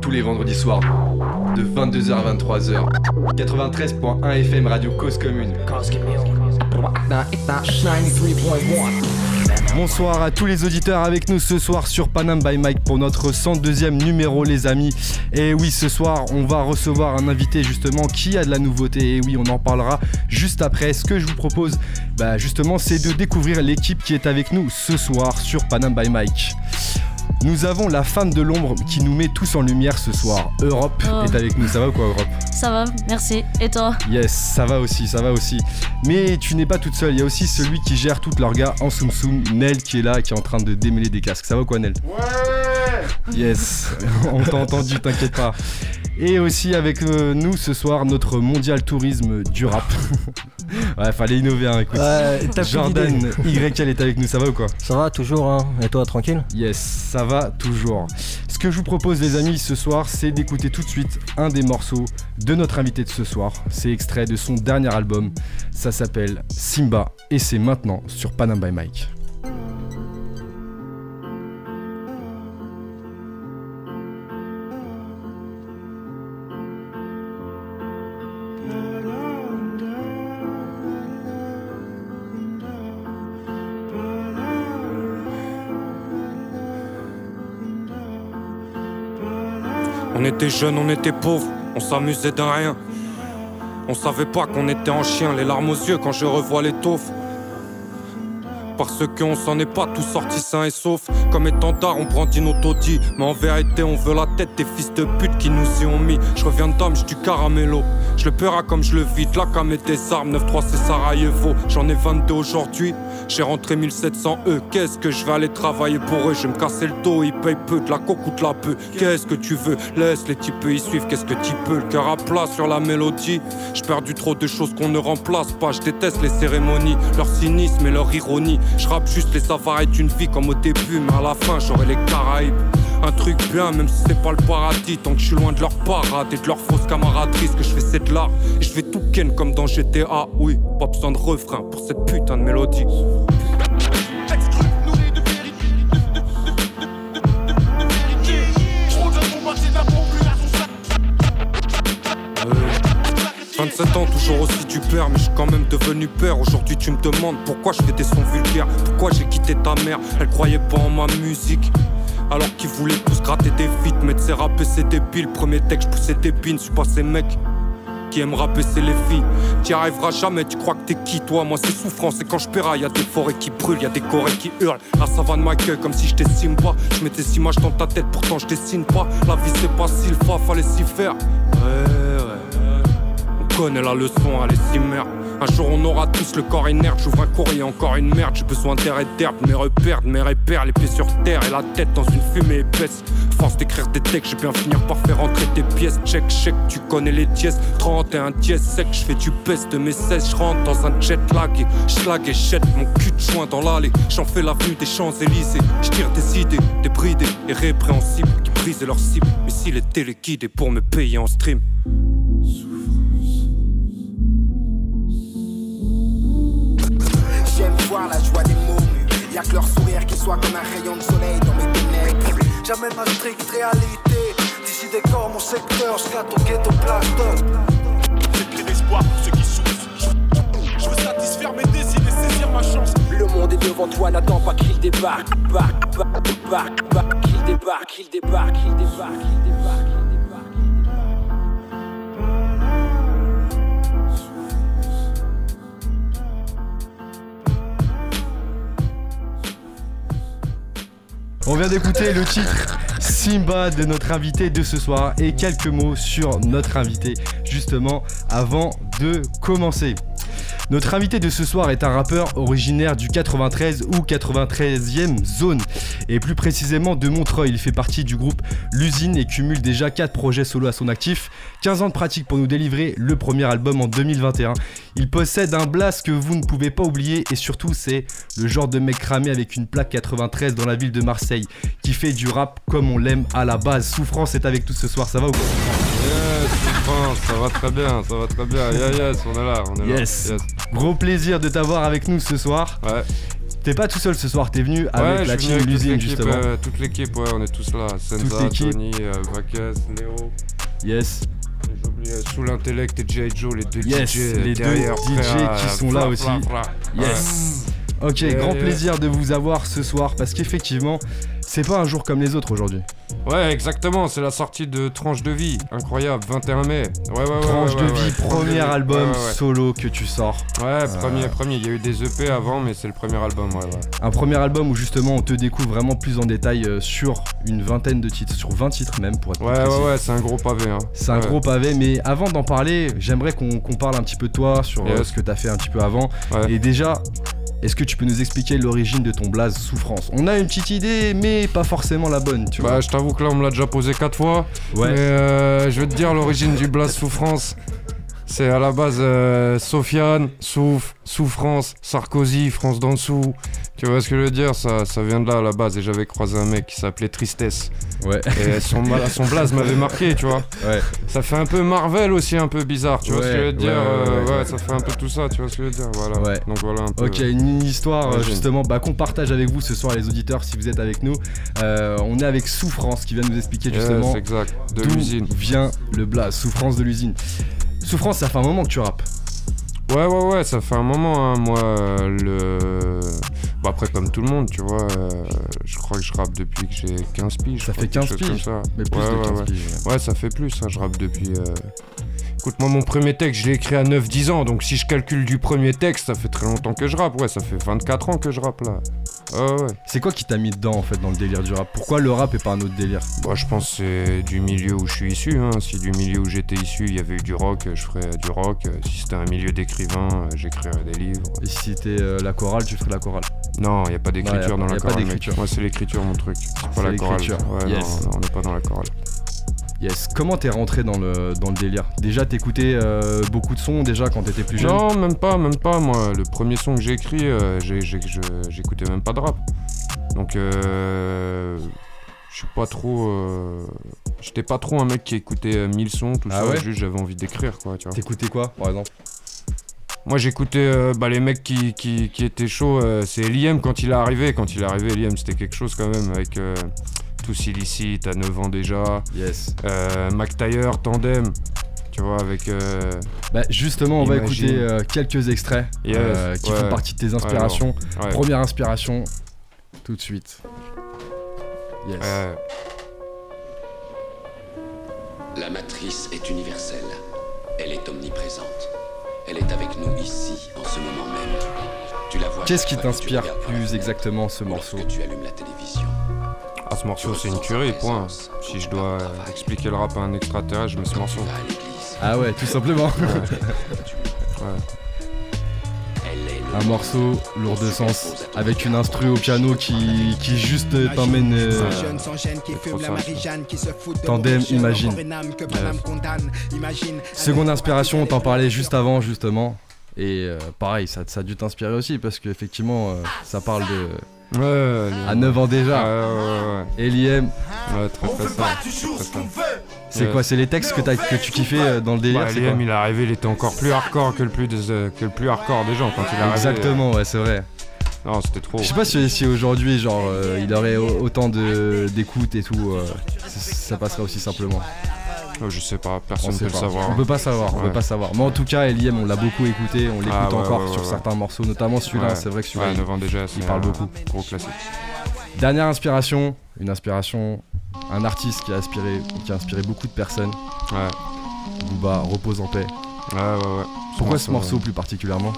Tous les vendredis soirs, de 22h à 23h. 93.1 FM Radio Cause Commune. Bonsoir à tous les auditeurs avec nous ce soir sur Panam by Mike pour notre 102e numéro les amis. Et oui ce soir on va recevoir un invité justement qui a de la nouveauté et oui on en parlera juste après. Ce que je vous propose bah, justement c'est de découvrir l'équipe qui est avec nous ce soir sur Panam by Mike. Nous avons la femme de l'ombre qui nous met tous en lumière ce soir. Europe Oh. est avec nous. Ça va ou quoi, Europe Ça va, merci. Et toi Yes, ça va aussi, ça va aussi. Mais tu n'es pas toute seule. Il y a aussi celui qui gère toute l'orga en soum soum, Nel, qui est là, qui est en train de démêler des casques. Ça va ou quoi, Nel? Ouais Yes, on t'a entendu, t'inquiète pas. Et aussi avec euh, nous ce soir, notre mondial tourisme du rap. ouais, fallait innover, hein, écoute. Ouais, t'as Jordan. YL est avec nous, ça va ou quoi? Ça va toujours, hein Et toi, tranquille? Yes, ça va toujours. Ce que je vous propose les amis ce soir, c'est d'écouter tout de suite un des morceaux de notre invité de ce soir. C'est extrait de son dernier album. Ça s'appelle Simba et c'est maintenant sur Panam by Mike. On était jeunes, on était pauvres, on s'amusait d'un rien. On savait pas qu'on était en chien, les larmes aux yeux quand je revois les. Parce qu'on s'en est pas tous sortis sains et saufs. Comme étendard, on brandit nos taudis. Mais en vérité, on veut la tête des fils de pute qui nous y ont mis. Je reviens de Dame, du caramello. Je le paiera comme je le vide. La cam et des armes, 9-3 c'est Sarajevo. J'en ai 22 aujourd'hui. J'ai rentré 1700 E. Qu'est-ce que je vais aller travailler pour eux? Je vais me casser le dos, ils payent peu. De la coque ou de la peu. Qu'est-ce que tu veux? Laisse les types y suivre. Qu'est-ce que tu peux? Le cœur à plat sur la mélodie. J'ai perdu trop de choses qu'on ne remplace pas. Je déteste les cérémonies, leur cynisme et leur ironie. Je rappe juste les savaries d'une vie comme au début, mais à la fin j'aurai les Caraïbes. Un truc bien, même si c'est pas le paradis, tant que je suis loin de leur parade et de leur fausse camaraderie. Ce que je fais, c'est de l'art. Et je vais tout ken comme dans GTA. Oui, pas besoin de refrain pour cette putain de mélodie. 27 ans, toujours aussi du père, mais je suis quand même devenu père. Aujourd'hui, tu me demandes pourquoi je fais des sons vulgaires, pourquoi j'ai quitté ta mère? Elle croyait pas en ma musique. Alors qu'ils voulaient tous gratter des feats, mettre ses rappeurs, c'est débile. Premier texte, je poussais des pins, je suis pas ces mecs qui aiment rapper, c'est les filles. T'y arriveras jamais, tu crois que t'es qui toi? Moi, c'est souffrance, et quand je y a des forêts qui brûlent, y a des corées qui hurlent. La savane m'accueille comme si je t'estime pas. Je mets des images dans ta tête, pourtant je dessine pas. La vie, c'est pas si le fa, fallait s'y faire. Connaît la leçon, allez s'y merde. Un jour on aura tous le corps inerte, j'ouvre un courrier, encore une merde, j'ai besoin d'air et d'herbe, mes repères, mes repères, les pieds sur terre et la tête dans une fumée épaisse. Force d'écrire des textes, je vais bien finir par faire rentrer tes pièces. Check, check, tu connais les dièses, 31 dièses sec, je fais du peste de mes 16, je dans un jet lag et schlag et jette mon cul de joint dans l'allée. J'en fais l'avenue des Champs-Élysées, je tire des idées, des bridés et répréhensibles qui brisent leur cible. Mais s'il est téléguidé pour me payer en stream. Y'a que leur sourire qui soit comme un rayon de soleil dans mes ténèbres. J'amène ma stricte réalité. D'ici des corps, mon secteur, je au ghetto plateau. J'ai pris d'espoir pour ceux qui souffrent. Je veux satisfaire mes désirs et saisir ma chance. Le monde est devant toi, n'attends pas qu'il débarque. Barque, barque, barque, barque, qu'il débarque, qu'il débarque, qu'il débarque, qu'il débarque, qu'il débarque. On vient d'écouter le titre Simba de notre invité de ce soir et quelques mots sur notre invité justement avant de commencer. Notre invité de ce soir est un rappeur originaire du 93 ou 93e zone et plus précisément de Montreuil. Il fait partie du groupe L'usine et cumule déjà 4 projets solo à son actif, 15 ans de pratique pour nous délivrer le premier album en 2021. Il possède un blast que vous ne pouvez pas oublier et surtout c'est le genre de mec cramé avec une plaque 93 dans la ville de Marseille qui fait du rap comme on l'aime à la base. Souffrance est avec nous ce soir, ça va ou quoi Yes, France, ça va très bien, ça va très bien. Yeah, yes, on est là, on est Yes. là. Gros plaisir de t'avoir avec nous ce soir. Ouais. T'es pas tout seul ce soir, t'es venu avec la team l'usine l'équipe, justement. euh, toute l'équipe, ouais, on est tous là. Senza. Tony, euh, Vakas, Léo. Yes. Euh, Sous l'intellect et J. Joe, les deux Yes, DJ les deux DJ frère, qui euh, sont là aussi. Yes. Ok, grand plaisir de vous avoir ce soir parce qu'effectivement, c'est pas un jour comme les autres aujourd'hui. Ouais. Exactement, c'est la sortie de Tranche de vie. Incroyable, 21 mai. Ouais, ouais, ouais. Tranche ouais, de vie, ouais. Premier album solo que tu sors. ouais. Premier, premier. Il y a eu des EP avant, mais c'est le premier album, ouais, ouais. Un premier album où justement on te découvre vraiment plus en détail euh, sur une vingtaine de titres, sur 20 titres même pour être Ouais, ouais, ouais, c'est un gros pavé, hein. C'est un gros pavé, mais avant d'en parler, j'aimerais qu'on parle un petit peu de toi, sur euh, Yes. ce que t'as fait un petit peu avant. Et déjà, est-ce que tu peux nous expliquer l'origine de ton blaze Souffrance? On a une petite idée, mais pas forcément la bonne, tu Bah, je t'avoue que là, on me l'a déjà posé quatre fois. vois. Ouais. Mais euh, je vais te dire l'origine du Blast Souffrance. C'est à la base euh, Sofiane, Souf, Souffrance, Sarkozy, France d'en dessous. Tu vois ce que je veux dire ça, ça vient de là à la base. Et j'avais croisé un mec qui s'appelait Tristesse. Ouais. Et son, son blaze m'avait marqué, tu vois. Ouais. Ça fait un peu Marvel aussi, un peu bizarre. Tu vois ce que je veux dire ouais, ouais, Euh, ouais, ça fait un peu tout ça, tu vois ce que je veux dire Voilà. Ouais. Donc voilà un peu. Ok, une histoire euh, justement bah, qu'on partage avec vous ce soir les auditeurs si vous êtes avec nous. Euh, on est avec Souffrance qui vient nous expliquer Yes, justement exact. De d'où l'usine. vient le blaze, Souffrance de l'usine. Souffrance, ça fait un moment que tu rappes. Ouais, ouais, ouais, ça fait un moment, hein, moi, euh, le... Bah après, comme tout le monde, tu vois, euh, je crois que je rappe depuis que j'ai 15 piges. Ça fait crois, 15 quelque chose piges, comme ça. Mais plus ouais, de ouais, 15 ouais. piges. Ouais, ça fait plus, hein, je rappe depuis... euh, Écoute, moi, mon premier texte, je l'ai écrit à 9-10 ans, donc si je calcule du premier texte, ça fait très longtemps que je rappe, ouais, ça fait 24 ans que je rappe, là. Ouais. C'est quoi qui t'a mis dedans en fait dans le délire du rap? Pourquoi le rap et pas un autre délire? Bah, je pense que c'est du milieu où je suis issu, hein. Si du milieu où j'étais issu, il y avait eu du rock, je ferais du rock. Si c'était un milieu d'écrivain, euh, j'écrirais des livres. Et si c'était euh, la chorale, tu ferais la chorale? Non, il n'y a pas d'écriture y a dans y la a chorale. d'écriture. Moi, c'est l'écriture, mon truc. C'est C'est pas la chorale. l'écriture. Ouais, Yes. non, non, on n'est pas dans la chorale. Yes. Comment t'es rentré dans le, dans le délire? Déjà, t'écoutais euh, beaucoup de sons déjà quand t'étais plus jeune? Non, même pas, même pas. Moi, le premier son que j'ai écrit, euh, j'écoutais même pas de rap. Donc, euh, je suis pas trop. euh, J'étais pas trop un mec qui écoutait euh, 1000 sons, tout Ah ça. ouais? Juste, j'avais envie d'écrire, quoi. T'écoutais quoi par exemple? Moi j'écoutais euh, bah, les mecs qui, qui, qui étaient chauds, euh, c'est Eliem quand il est arrivé. Quand il est arrivé, Eliem c'était quelque chose quand même avec euh, Tous Illicite à 9 ans déjà. Yes. Euh, Mac Taylor, Tandem, tu vois, avec. euh, Bah justement, on va écouter euh, quelques extraits Yes, euh, qui ouais. font partie de tes inspirations. ouais, Première inspiration, tout de suite. Yes. ouais. La matrice est universelle. Elle est omniprésente. Elle est avec nous ici, en ce moment même. Tu la vois. Qu'est-ce qui t'inspire plus exactement ce morceau? Lorsque tu allumes la télévision. Ah, ce morceau c'est une tuerie, point. Si je dois expliquer le rap à un extraterrestre, je mets ce morceau. Ah ouais, tout simplement. Ouais. Un morceau lourd de sens, avec une instru au piano qui, qui juste t'emmène. euh, Tandem. Imagine. Seconde inspiration, on t'en parlait juste avant, justement. Et euh, pareil, ça, ça a dû t'inspirer aussi, parce qu'effectivement, euh, ça parle de. Ouais, ouais, À 9 ans déjà. ouais, Eliem, ouais, ouais, très très c'est quoi C'est les textes que, tu kiffais euh, dans le délire Bah, Liam, il est arrivé, il était encore plus hardcore que le plus, euh, que le plus hardcore des gens quand il est arrivé. Exactement, ouais, c'est vrai. Non, c'était trop. Je sais pas si, si aujourd'hui, genre, euh, il aurait au- autant d'écoute et tout, euh, ça passerait aussi simplement. Je sais pas, On personne sait peut le savoir. On peut pas savoir, on peut pas savoir. Mais en tout cas, Eliem, on l'a beaucoup écouté, on l'écoute Ah, encore sur certains morceaux, notamment celui-là. C'est vrai que celui-là, il- 9 ans déjà, c'est parle beaucoup. Gros classique. Dernière inspiration, une inspiration, un artiste qui a inspiré, qui a inspiré beaucoup de personnes. Ouais, Booba, repose en paix. ouais, ouais. ouais. Pourquoi ce morceau plus particulièrement?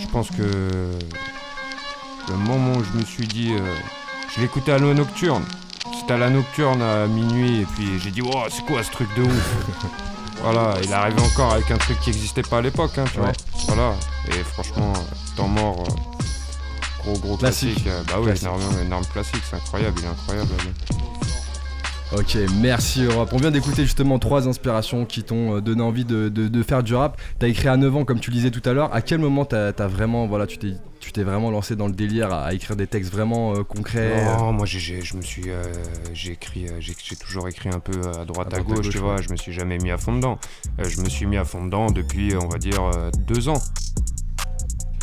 Je pense que le moment où je me suis dit, euh, je l'écoutais à la nocturne. C'était à la nocturne à minuit et puis j'ai dit, oh, c'est quoi ce truc de ouf Voilà, il arrivait encore avec un truc qui n'existait pas à l'époque, hein, tu Ouais. vois. Voilà, et franchement, temps mort, euh, gros gros Classique. classique. euh, bah oui, énorme, énorme classique, c'est incroyable, il est incroyable. là. Ok, merci Europe. On vient d'écouter justement trois inspirations qui t'ont euh, donné envie de, de- de faire du rap. T'as écrit à 9 ans, comme tu disais tout à l'heure. À quel moment t'as as vraiment, voilà, tu t'es tu t'es vraiment lancé dans le délire à, à écrire des textes vraiment euh, concrets Non, moi j'ai- je me suis, euh, j'ai écrit, euh, j'ai, j'ai toujours écrit un peu à droite à, gauche, tu vois. Je me suis jamais mis à fond dedans. Euh, je me suis mis à fond dedans depuis, on va dire, euh, deux ans.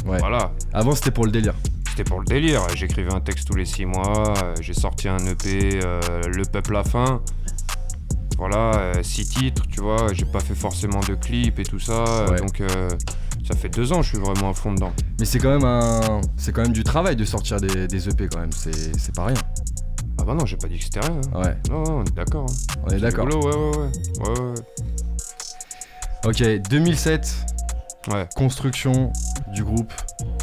Ouais. Voilà. Avant, c'était pour le délire. C'était pour le délire. J'écrivais un texte tous les six mois, euh, j'ai sorti un EP, euh, Le Peuple à fin. Voilà, euh, six titres, tu vois. J'ai pas fait forcément de clips et tout ça. Ouais. Donc ça fait deux ans, je suis vraiment à fond dedans. Mais c'est quand même un, c'est quand même du travail de sortir des, des EP quand même. C'est, c'est pas rien. Ah bah non, j'ai pas dit que c'était rien. hein. Ouais, Non, non, on est d'accord. hein. on est d'accord. rigolo, ouais, ouais, ouais. ouais, ouais. Ok, 2007, Ouais. construction du groupe,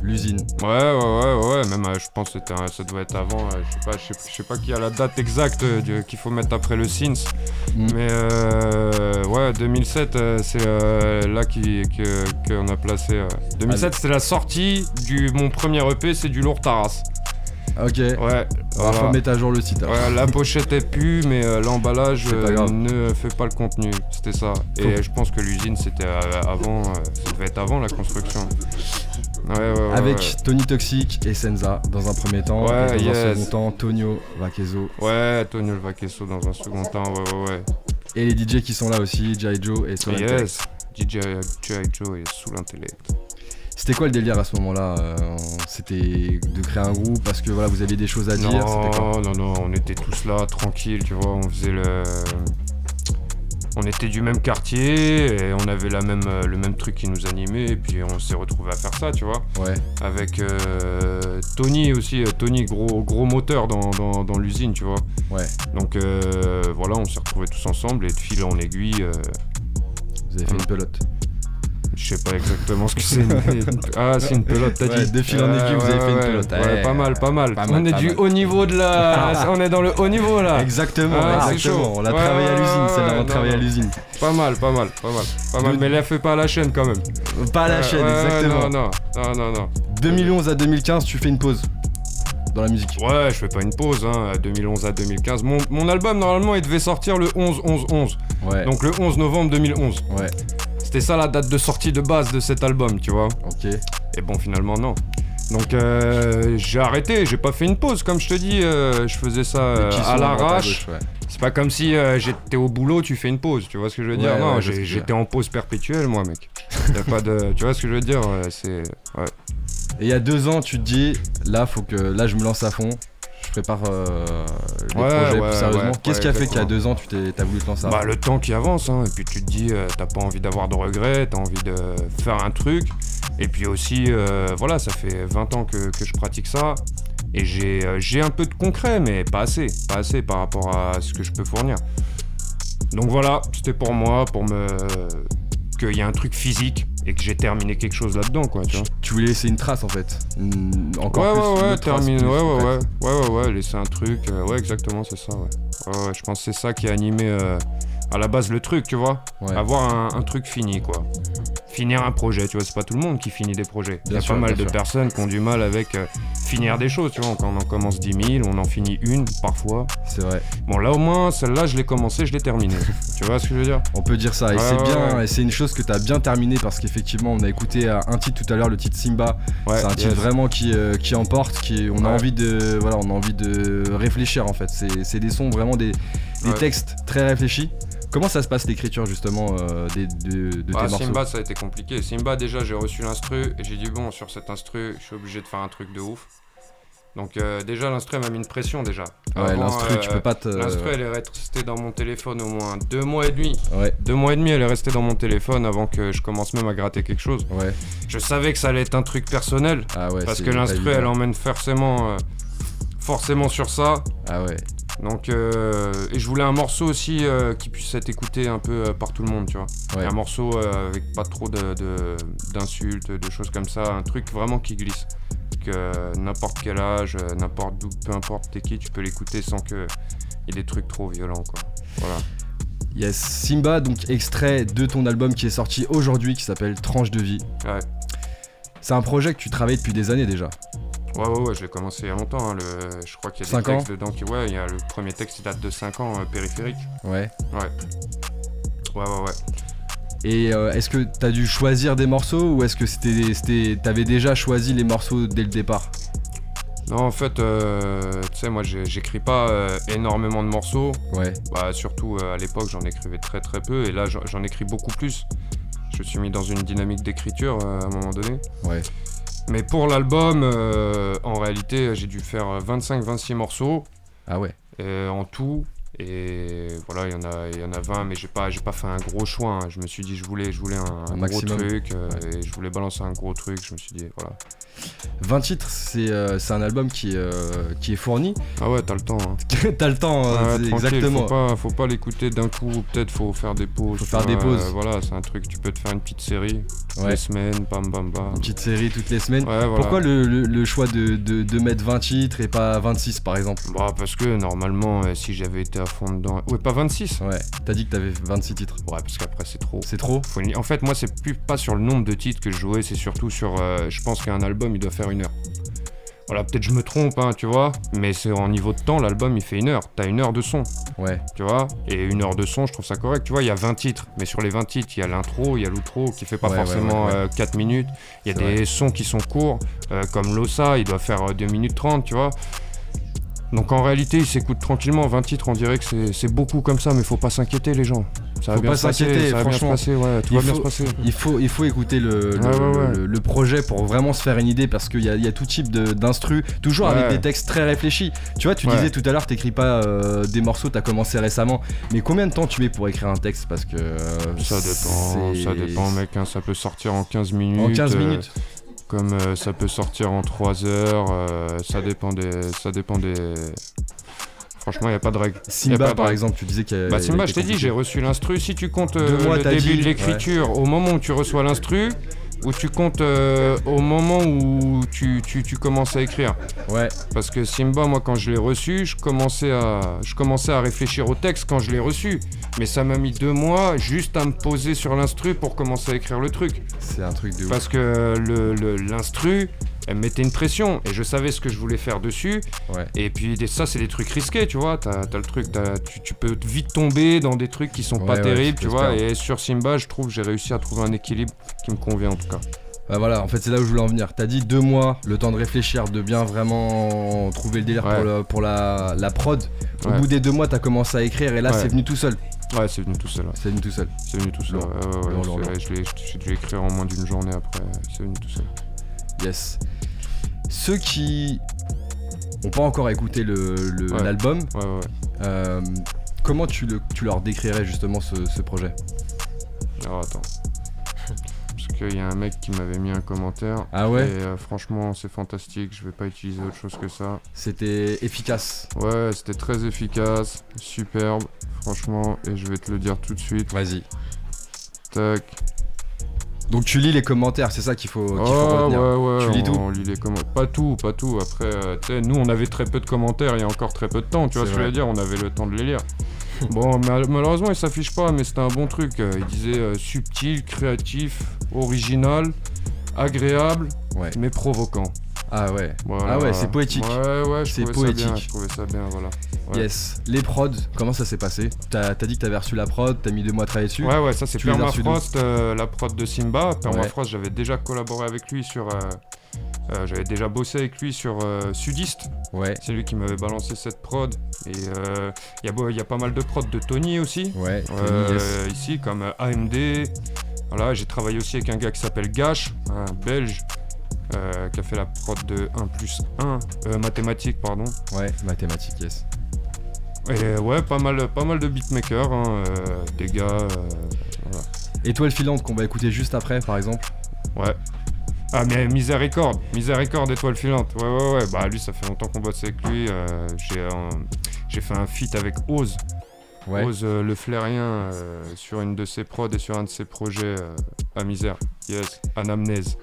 l'usine. Ouais, ouais, ouais, ouais, même euh, je pense que un- ça doit être avant, euh, je sais pas, je sais, je sais pas qui a la date exacte euh, qu'il faut mettre après le Sins, Mm. mais euh, ouais, 2007, euh, c'est là qui- que- qu'on a placé. euh. 2007, c'était la sortie du mon premier EP, c'est du lourd Taras. Ok, Ouais, on va voilà. mettre à jour le site. alors. Ouais, la pochette est pu, mais euh, l'emballage C'est euh, ne fait pas le contenu. C'était ça. Et je pense que l'usine, c'était avant, euh, ça devait être avant la construction. Ouais, ouais, ouais. Avec. Tony Toxic et Senza dans un premier temps. Ouais, et dans un second temps, Tonio Vaquezo. Ouais, Tonio le Vaquesso dans un second temps, ouais, ouais, ouais. Et les DJ qui sont là aussi, Jai Joe et Soul Intellect. Yes, DJ G.I. Joe est sous l'intellect. C'était quoi le délire à ce moment-là euh, C'était de créer un groupe parce que voilà, vous aviez des choses à dire Non, non, non, on était tous là, tranquilles, tu vois, on faisait le... On était du même quartier et on avait la même, euh, le même truc qui nous animait et puis on s'est retrouvés à faire ça, tu vois. Ouais, Avec euh, Tony aussi, euh, Tony, gros, gros moteur dans, dans- dans l'usine, tu vois. ouais. Donc euh, voilà, on s'est retrouvés tous ensemble et de fil en aiguille, Vous avez fait une pelote. Je sais pas exactement ce que c'est. mais- ah, c'est une pelote, t'as Ouais, dit. de fil en aiguille, vous avez fait une pelote. Ouais, pas mal, pas mal. pas on mal, est pas du mal. haut niveau de la. on est dans le haut niveau là. Exactement, Ah, exactement. chaud. On l'a travaillé à l'usine, celle-là, on travaille à l'usine. Pas mal, pas mal, pas mal. Pas mal, mais la fait pas à la chaîne quand même. Pas à la chaîne, exactement. Non, non, non, non, non. 2011 à 2015, tu fais une pause dans la musique. Ouais, je fais pas une pause, hein, 2011 à 2015. Mon, mon album, normalement, il devait sortir le 11-11-11. Ouais, Donc le 11 novembre 2011. ouais, C'était ça la date de sortie de base de cet album, tu vois. ok. Et bon, finalement, non. Donc euh, j'ai arrêté, j'ai pas fait une pause, comme je te dis, euh, je faisais ça euh, à l'arrache. ouais. C'est pas comme si j'étais au boulot, tu fais une pause, tu vois ce que je veux dire? Ouais, Non, ouais, j'étais en pause perpétuelle, moi, mec. Y a pas de, tu vois ce que je veux dire? C'est ouais. Et il y a deux ans, tu te dis, là, faut que, là, je me lance à fond. Je prépare euh, les Ouais, projets ouais, plus sérieusement. Qu'est-ce qui a fait qu'il y a deux ans, tu t'es, t'as voulu te lancer Bah le temps qui avance, hein, et puis tu te dis, euh, t'as pas envie d'avoir de regrets, t'as envie de faire un truc, et puis aussi, euh, voilà, ça fait 20 ans que, que je pratique ça, et j'ai j'ai un peu de concret, mais pas assez, pas assez par rapport à ce que je peux fournir. Donc voilà, c'était pour moi, pour me... qu'il y a un truc physique, et que j'ai terminé quelque chose là-dedans, quoi, tu vois. Tu voulais laisser une trace en fait. Une- encore ouais, plus. ouais, ouais, termine, plus ouais, ouais, ouais, ouais, ouais, ouais, laisser un truc, euh, ouais, exactement, c'est ça, ouais. Ouais, ouais, je pense que c'est ça qui a animé euh, à la base le truc, tu vois. Ouais. Avoir un, un truc fini, quoi. Finir un projet, tu vois, c'est pas tout le monde qui finit des projets. Il y a sûr, pas mal de sûr. personnes qui ont du mal avec euh, finir des choses, tu vois. Quand on en commence 10 000, on en finit une parfois. C'est vrai. Bon, là au moins, celle-là, je l'ai commencé, je l'ai terminée. tu vois ce que je veux dire? On peut dire ça. Et c'est ouais, bien. ouais. Et c'est une chose que t'as bien terminé parce qu'effectivement, on a écouté euh, un titre tout à l'heure, le titre Simba. Ouais, c'est un titre yes. vraiment qui, euh, qui emporte, qui on a envie de voilà, on a envie de réfléchir en fait. C'est, c'est des sons vraiment des, textes très réfléchis. Comment ça se passe l'écriture justement euh, des, de, de Ah, tes morceaux? Simba, ça a été compliqué. Simba, déjà, j'ai reçu l'instru et j'ai dit, bon, sur cet instru, je suis obligé de faire un truc de ouf. Donc, euh, déjà, l'instru m'a mis une pression, déjà. Ouais, l'instru, tu euh, peux pas te. L'instru, elle est restée dans mon téléphone au moins deux mois et demi. Ouais, Deux mois et demi, elle est restée dans mon téléphone avant que je commence même à gratter quelque chose. ouais. Je savais que ça allait être un truc personnel. Ah ouais. parce que l'instru, elle emmène forcément, euh, forcément sur ça. Ah ouais. Donc, et je voulais un morceau aussi qui puisse être écouté un peu par tout le monde, tu vois. Ouais. Un morceau avec pas trop de- de- d'insultes, de, choses comme ça, un truc vraiment qui glisse. Que n'importe quel âge, euh, n'importe d'où, peu importe t'es qui, tu peux l'écouter sans que y ait des trucs trop violents, quoi. Voilà. Yes, Simba, donc extrait de ton album qui est sorti aujourd'hui qui s'appelle Tranche de vie. Ouais. C'est un projet que tu travailles depuis des années déjà. Ouais, ouais, ouais, je l'ai commencé il y a longtemps. hein, le, je crois qu'il y a des ans textes dedans qui. Ouais, il y a le premier texte, il date de 5 ans, euh, périphérique. Ouais. Ouais. Ouais, ouais, ouais. Et euh, est-ce que t'as dû choisir des morceaux ou est-ce que c'était, t'avais déjà choisi les morceaux dès le départ? Non, en fait, euh, tu sais, moi, j'écris pas euh, énormément de morceaux. Ouais. Bah, surtout à l'époque, j'en écrivais très très peu. Et là, j'en- écris beaucoup plus. Je me suis mis dans une dynamique d'écriture à un moment donné. Ouais. Mais pour l'album, en réalité, j'ai dû faire 25-26 morceaux Ah ouais. en tout. Et voilà, il y en a, il y en a 20, mais j'ai pas, j'ai pas fait un gros choix. hein. Je me suis dit, je voulais, je voulais un, Un gros maximum. truc, euh, et je voulais balancer un gros truc. Je me suis dit, voilà. 20 titres, c'est euh, un album qui, est, euh, qui est fourni. Ah ouais, t'as le temps. Hein. T'as le temps, euh, Ouais, tranquille, exactement. Faut pas, faut pas l'écouter d'un coup. Peut-être faut faire des pauses. Faut faire des vois, pauses. euh, voilà, c'est un truc. Tu peux te faire une petite série toutes Ouais. les semaines, bam bam bam. Une petite série toutes les semaines. Voilà. Pourquoi le, le- le choix de, de- de mettre 20 titres et pas 26 par exemple? Bah parce que normalement, euh, si j'avais été à fond dedans, ouais, pas 26. Ouais, t'as dit que t'avais 26 titres. Ouais, parce qu'après c'est trop. C'est trop Faut une- En fait, moi, c'est plus pas sur le nombre de titres que je jouais, c'est surtout sur. euh, je pense qu'un album, il doit faire une heure. Voilà, peut-être je me trompe, hein, tu vois, mais c'est en niveau de temps, l'album, il fait une heure. T'as une heure de son, Ouais. tu vois, et une heure de son, je trouve ça correct. Tu vois, il y a 20 titres, mais sur les 20 titres, il y a l'intro, il y a l'outro qui fait pas Ouais, ouais, forcément ouais, ouais. euh, 4 minutes. Il y a C'est des sons qui sont courts, euh, comme Losa, il doit faire euh, 2 minutes 30, tu vois. Donc en réalité, il s'écoute tranquillement. 20 titres, on dirait que c'est- beaucoup comme ça, mais faut pas s'inquiéter, les gens. Ça va Faut bien pas s'inquiéter, va bien se franchement. passer, ouais, tout Il bien faut- se passer. Il faut, il faut écouter le, le, Ouais, ouais, ouais. le- le projet pour vraiment se faire une idée parce qu'il y a, il y a tout type d'instru, toujours avec des textes très réfléchis. Tu vois, tu disais tout à l'heure, t'écris pas euh, des morceaux, t'as commencé récemment. Mais combien de temps tu mets pour écrire un texte? Parce que. euh, Ça dépend, ça dépend, mec. hein, ça peut sortir en 15 minutes. En 15 euh, minutes. Comme euh, ça peut sortir en 3 heures. euh, ça dépend des. Ça dépend des. Franchement, il n'y a pas de règle. Simba, de par règle. exemple, tu disais qu'il y a. Bah Simba, je t'ai dit, j'ai reçu l'instru. Si tu comptes euh, mois, le début dit, de l'écriture, au moment où tu reçois l'instru, ou tu comptes euh, au moment où tu, tu, tu commences à écrire. Ouais, Parce que Simba, moi, quand je l'ai reçu, je commençais, à, je commençais à réfléchir au texte quand je l'ai reçu. Mais ça m'a mis deux mois juste à me poser sur l'instru pour commencer à écrire le truc. c'est un truc de ouf. Parce que le- le- l'instru, elle me mettait une pression et je savais ce que je voulais faire dessus. Ouais. Et puis ça, c'est des trucs risqués, tu vois. T'as as le truc, tu, tu peux vite tomber dans des trucs qui sont Ouais, pas ouais, terribles, tu vois. Et sur Simba, je trouve, j'ai réussi à trouver un équilibre qui me convient en tout cas. Bah voilà, en fait, c'est là où je voulais en venir. T'as dit deux mois, le temps de réfléchir, de bien vraiment trouver le délire Ouais. pour, le- pour la, la prod. Au Ouais. bout des deux mois, t'as commencé à écrire et là, Ouais. c'est venu tout seul. Ouais, c'est venu tout seul. ouais. C'est venu tout seul. C'est venu tout seul. Ouais, ouais, ouais, l'ai- J'ai dû écrire en moins d'une journée après. C'est venu tout seul. Yes. Ceux qui ont pas encore écouté le- le- l'album, Ouais, ouais. euh, comment tu, le, tu leur décrirais justement ce, ce projet? Alors attends. Parce qu'il y a un mec qui m'avait mis un commentaire. Ah ouais? Et euh, franchement, c'est fantastique. Je vais pas utiliser autre chose que ça. C'était efficace. Ouais, c'était très efficace, superbe, franchement, et je vais te le dire tout de suite. Vas-y. Tac. Donc tu lis les commentaires, c'est ça qu'il faut, qu'il faut Oh, retenir. ouais, ouais, Tu lis on, tout on lit les commentaires. Pas tout, pas tout. Après, euh, nous, on avait très peu de commentaires il y a encore très peu de temps, tu vois ce que je veux dire On avait le temps de les lire. bon, mal- malheureusement, il s'affiche pas, mais c'était un bon truc. Euh, Il disait euh, subtil, créatif, original, agréable, Ouais. mais provoquant. Ah ouais. Voilà, Ah ouais, c'est poétique. Ouais, ouais, C'est trouvais ça bien, poétique. je trouvais ça bien, voilà. Ouais. Yes. Les prods, comment ça s'est passé T'as t'as dit que t'avais reçu la prod, t'as mis deux mois à travailler dessus. Ouais, ouais, ça c'est as Permafrost, euh, la prod de Simba. Permafrost, j'avais déjà collaboré avec lui sur. euh, euh, j'avais déjà bossé avec lui sur euh, Sudiste. Ouais. C'est lui qui m'avait balancé cette prod. Et euh, il y, y a pas mal de prods de Tony aussi. Ouais. Tony, yes. Ici, comme AMD. Voilà, j'ai travaillé aussi avec un gars qui s'appelle Gash, un belge. qui a fait la prod de 1 plus 1, euh, mathématiques, pardon. Ouais, mathématiques, yes. Et ouais, pas mal, pas mal de beatmakers, hein, euh, des gars. euh, voilà. Étoile filante qu'on va écouter juste après, par exemple. Ouais. Ah mais Miséricorde, Miséricorde étoile filante. Ouais ouais ouais, bah lui ça fait longtemps qu'on bosse avec lui. euh, j'ai un- j'ai fait un feat avec Oz. Ouais. Oz euh, le flairien euh, sur une de ses prods et sur un de ses projets à misère. Yes, Anamnèse.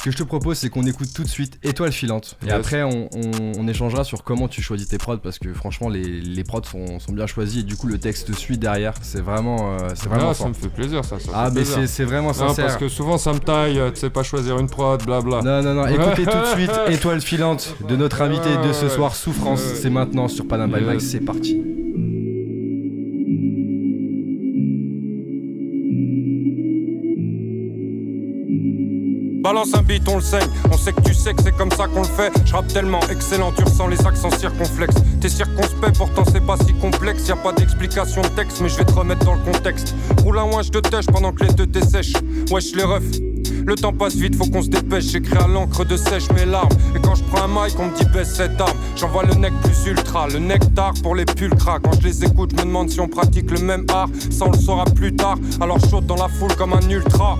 Ce que je te propose, c'est qu'on écoute tout de suite Étoile filante. Et Yes. après, on, on- on échangera sur comment tu choisis tes prods parce que franchement, les, les prods sont, sont bien choisis et du coup, le texte suit derrière. C'est vraiment, euh, c'est vraiment Ah, ça me fait plaisir ça. ça Ah, mais c'est c'est vraiment Non, sincère. parce que souvent ça me taille, euh, tu sais pas choisir une prod, blabla. Non, non, non, écoutez tout de suite Étoile filante de notre invité de ce soir. Souffrance. C'est maintenant sur Panama. Max, c'est parti. Balance un beat, on le saigne. On sait que tu sais que c'est comme ça qu'on le fait. Je rappe tellement excellent, tu ressens les accents circonflexes. T'es circonspect, pourtant c'est pas si complexe. Y a pas d'explication de texte, mais je vais te remettre dans le contexte. Roule un wesh de tèche pendant que les deux t'essèchent. Wesh les refs. Le temps passe vite, faut qu'on se dépêche. J'écris à l'encre de sèche mes larmes. Et quand je prends un mic, on me dit baisse cette arme. J'envoie le nec plus ultra, le nectar pour les pulcras. Quand je les écoute, je me demande si on pratique le même art. Ça, on le saura plus tard. Alors chaude dans la foule comme un ultra.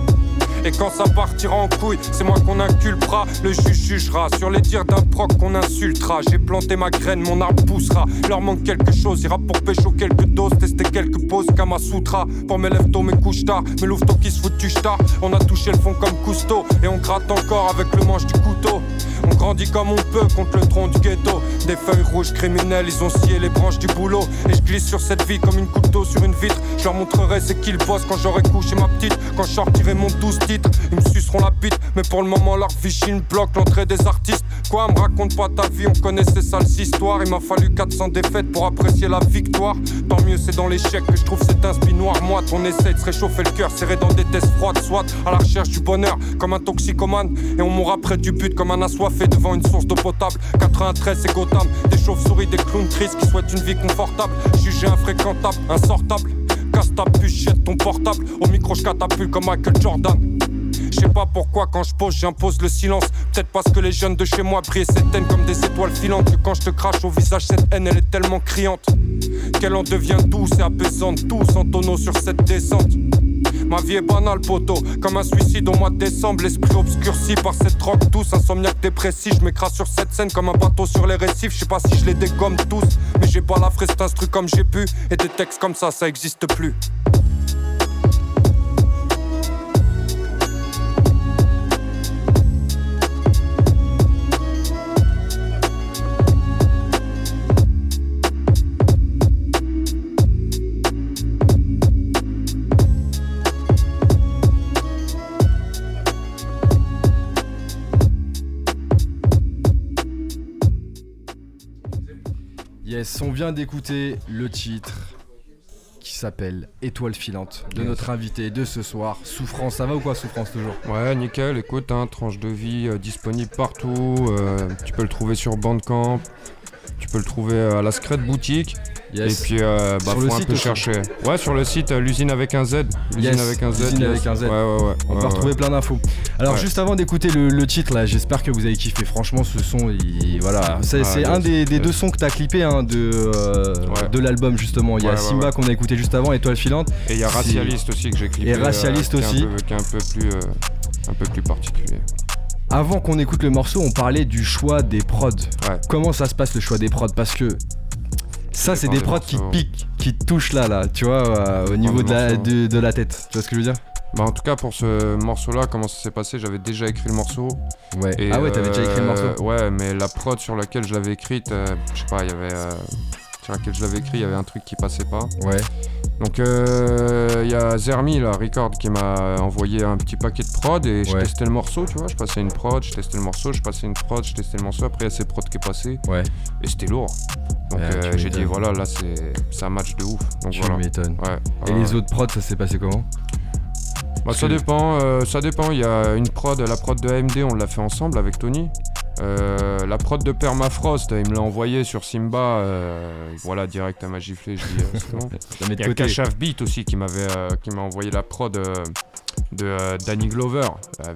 Et quand ça partira en couille, c'est moi qu'on inculpera. Le juge jugera sur les dires d'un proc qu'on insultera. J'ai planté ma graine, mon arbre poussera. Leur manque quelque chose, ira pour pécho quelques doses, tester quelques poses, Kama Sutra. Pour mes tôt, mes couches tard, mes louveteaux qui se foutent du star. On a touché le fond comme Cousteau, et on gratte encore avec le manche du couteau. On grandit comme on peut contre le tronc du ghetto. Des feuilles rouges criminelles, ils ont scié les branches du boulot. Et je glisse sur cette vie comme une couteau sur une vitre. Je leur montrerai c'est qu'ils bossent quand j'aurai couché ma petite. Quand je sortirai mon 12 titres, ils me suceront la bite. Mais pour le moment, leur vichine bloque l'entrée des artistes. Quoi, me raconte pas ta vie, on connaît ces sales histoires. Il m'a fallu 400 défaites pour apprécier la victoire. Tant mieux, c'est dans l'échec que je trouve cet inspi noir. Moi, on essaie de se réchauffer le cœur, serré dans des tests froides, soit à la recherche du bonheur comme un toxicomane. Et on mourra près du but comme un assoiffé devant une source d'eau potable. 93, c'est Gotham. Des chauves-souris, des clowns tristes qui souhaitent une vie confortable. Jugé infréquentable, insortable. Casse ta puce, jette ton portable. Au micro, je catapulte comme Michael Jordan. Je sais pas pourquoi quand je pose j'impose le silence Peut-être parce que les jeunes de chez moi brillent cette haine comme des étoiles filantes Que quand je te crache au visage cette haine elle est tellement criante Qu'elle en devient douce et apaisante Tous en tonneau sur cette descente Ma vie est banale, poteau, comme un suicide au mois de décembre. L'esprit obscurci par cette drogue tous. Insomniaque dépressif, je m'écrase sur cette scène comme un bateau sur les récifs. Je sais pas si je les dégomme tous, mais j'ai pas la fraise, truc comme j'ai pu. Et des textes comme ça, ça existe plus. On vient d'écouter le titre qui s'appelle Étoile filante de notre invité de ce soir. Souffrance, ça va ou quoi Souffrance toujours? Ouais, nickel, écoute, hein, tranche de vie euh, disponible partout. euh, tu peux le trouver sur Bandcamp. Tu peux le trouver euh, à la Secret Boutique. Yes. Et puis, euh, bah, Sur faut le un site peu chercher. Ouais, sur le site, euh, l'usine avec un Z. L'usine Yes, avec un Z. l'usine yes. avec un Z. Ouais, ouais, ouais. On ouais. retrouver plein d'infos. Alors juste avant d'écouter le, le titre là, j'espère que vous avez kiffé. Franchement, ce son, il- voilà, c'est Ah, un des, deux sons que t'as clippé hein, de euh, de l'album justement. Il y a Simba qu'on a écouté juste avant, Étoile filante. Et il y a Racialiste aussi que j'ai clippé. Et Racialiste euh, aussi. Qui est un peu plus, un peu plus particulier. Avant qu'on écoute le morceau, on parlait du choix des prods. Ouais. Comment ça se passe le choix des prods? Parce que ça, c'est des des prods qui te piquent, qui te touchent là, là, tu vois, euh, au niveau de la, de, de la tête. Tu vois ce que je veux dire? Bah, en tout cas, pour ce morceau-là, comment ça s'est passé? J'avais déjà écrit le morceau. Ouais. Et, ah ouais, t'avais déjà écrit le euh, morceau? Ouais, mais la prod sur laquelle je l'avais écrite, euh, je sais pas, il y avait. euh, sur laquelle je l'avais écrit, il y avait un truc qui passait pas. Ouais. Donc euh, il y a Zermi, là, Record, qui m'a envoyé un petit paquet de prod et je Ouais. testais le morceau, tu vois. Je passais une prod, je testais le morceau, je passais une prod, je testais le morceau. Après, il y a ces prods qui est passé Ouais. et c'était lourd. Donc Ouais, euh, j'ai dit, voilà, là, c'est un match de ouf. Donc Tu voilà. m'étonnes. Ouais, Et les autres prods, ça s'est passé comment? Bah, ça dépend, euh, ça dépend. Il y a une prod, la prod de AMD, on l'a fait ensemble avec Tony. Euh, la prod de Permafrost, il me l'a envoyé sur Simba. euh, voilà, direct, elle m'a giflé. Je dis, euh, c'est bon. Il y a Beat aussi qui m'avait, euh, qui m'a envoyé la prod de Danny Glover,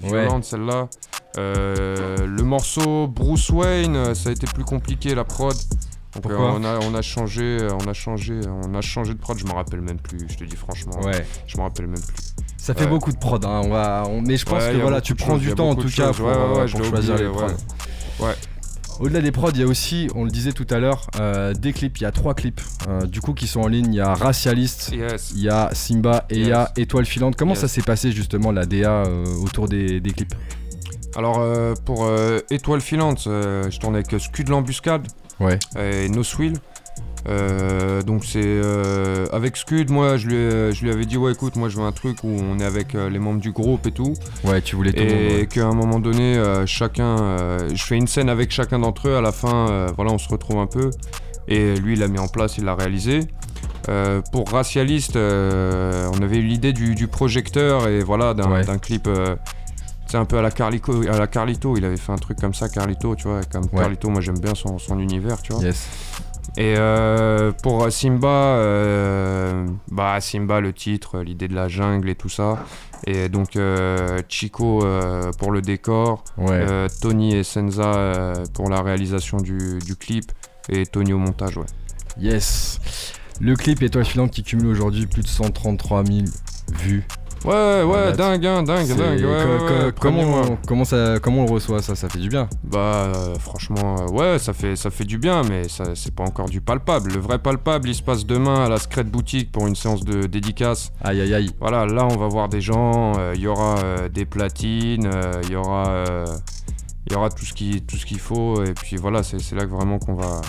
violente celle-là. Le morceau Bruce Wayne, ça a été plus compliqué la prod. Donc euh, on a on a changé, on a changé, on a changé de prod. Je me rappelle même plus. Je te dis franchement, Ouais. je me rappelle même plus. Ça fait Ouais. beaucoup de prod, hein. on va, on- mais je pense Ouais, que voilà, tu prends du temps en tout cas pour, choisir oublié, les prods. Ouais. Au-delà des prods, il y a aussi, on le disait tout à l'heure, euh, des clips. Il y a trois clips euh, du coup qui sont en ligne. Il y a Racialiste, Yes. il y a Simba et il y a. Étoile filante. Comment Yes. ça s'est passé justement la DA euh, autour des, des clips Alors pour Étoile filante, je tournais avec Scud l'embuscade Ouais. et No Swill. Euh, donc c'est euh, avec Scud, moi je lui, je lui avais dit ouais écoute moi je veux un truc où on est avec euh, les membres du groupe et tout Ouais, tu voulais tout monde. et ouais. qu'à un moment donné chacun, je fais une scène avec chacun d'entre eux à la fin, voilà on se retrouve un peu et lui il l'a mis en place, il l'a réalisé. Pour Racialiste, on avait eu l'idée du, du projecteur et voilà d'un Ouais. d'un clip. c'est un peu à la, Carlico, à la Carlito, il avait fait un truc comme ça, Carlito, tu vois. Comme Ouais. Carlito, moi j'aime bien son, son univers, tu vois. Yes. Et euh, pour Simba, euh, bah Simba le titre, l'idée de la jungle et tout ça. Et donc euh, Chico pour le décor, Ouais. Tony et Senza pour la réalisation du, du clip et Tony au montage, ouais. Yes. Le clip Étoile filante qui cumule aujourd'hui plus de 133 000 vues. Ouais, ouais, dingue, hein, dingue, dingue. Ouais, co- ouais, co- comment, on, comment, ça, comment on le reçoit ça Ça fait du bien. Bah euh, franchement euh, ouais ça fait ça fait du bien mais ça c'est pas encore du palpable. Le vrai palpable il se passe demain à la Secret Boutique pour une séance de dédicace. Aïe aïe aïe. Voilà là on va voir des gens, euh, il y aura des platines, il y aura il y aura tout ce qui tout ce qu'il faut et puis voilà c'est c'est là que vraiment qu'on va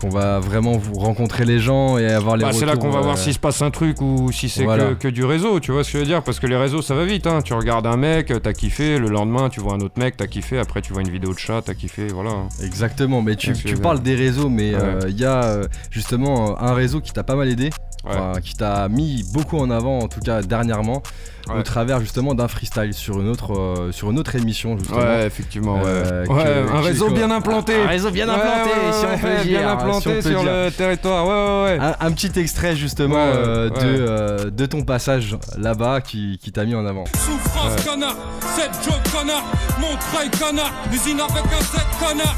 Qu'on va vraiment vous rencontrer les gens et avoir les Bah, c'est là qu'on va voir euh, s'il se passe un truc ou si c'est Voilà. que, que du réseau, tu vois ce que je veux dire? Parce que les réseaux ça va vite, hein. tu regardes un mec, t'as kiffé, le lendemain tu vois un autre mec, t'as kiffé, après tu vois une vidéo de chat, t'as kiffé, voilà. hein. Exactement, mais tu, parles des réseaux, mais Ouais. euh, il y a euh, justement un réseau qui t'a pas mal aidé, Ouais. enfin, qui t'a mis beaucoup en avant, en tout cas dernièrement, au Ouais. travers justement d'un freestyle sur une autre, euh, sur une autre émission justement. Ouais, effectivement, ouais. Euh, Ouais, que- un réseau bien implanté. Un réseau bien implanté, ouais, si on peut dire. Bien si on implanté peut sur dire. le territoire, ouais, ouais, ouais. Un, un petit extrait justement Ouais, euh. De, euh, de ton passage là-bas qui, qui t'a mis en avant. Souffrance, Ouais. connard, 7 Joe, connard, Montreuil, connard, usine avec un 7 connard.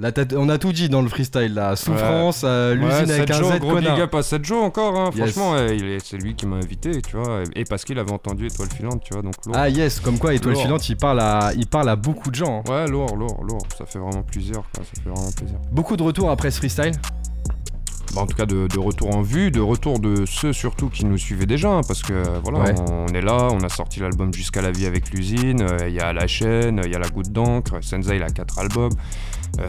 Là, on a tout dit dans le freestyle là. Souffrance, euh, l'usine Ouais, avec un Z gros connard. big up à 7 Joe encore, hein. Yes. franchement, ouais, c'est lui qui m'a invité, tu vois, et parce qu'il avait entendu Étoile filante, tu vois, donc lourd. Ah yes, comme quoi Étoile Lourd. filante, il parle à, il parle à beaucoup de gens. hein. Ouais, lourd, lourd, lourd, ça fait vraiment plaisir, quoi, ça fait vraiment plaisir. Beaucoup de retours après ce freestyle? Bah, en tout cas, de, de retour en vue, de retour de ceux surtout qui nous suivaient déjà, hein, parce que euh, voilà, Ouais. on, on est là, on a sorti l'album Jusqu'à la vie avec l'usine, euh, il y a La chaîne, il y a La goutte d'encre, Senza il a 4 albums,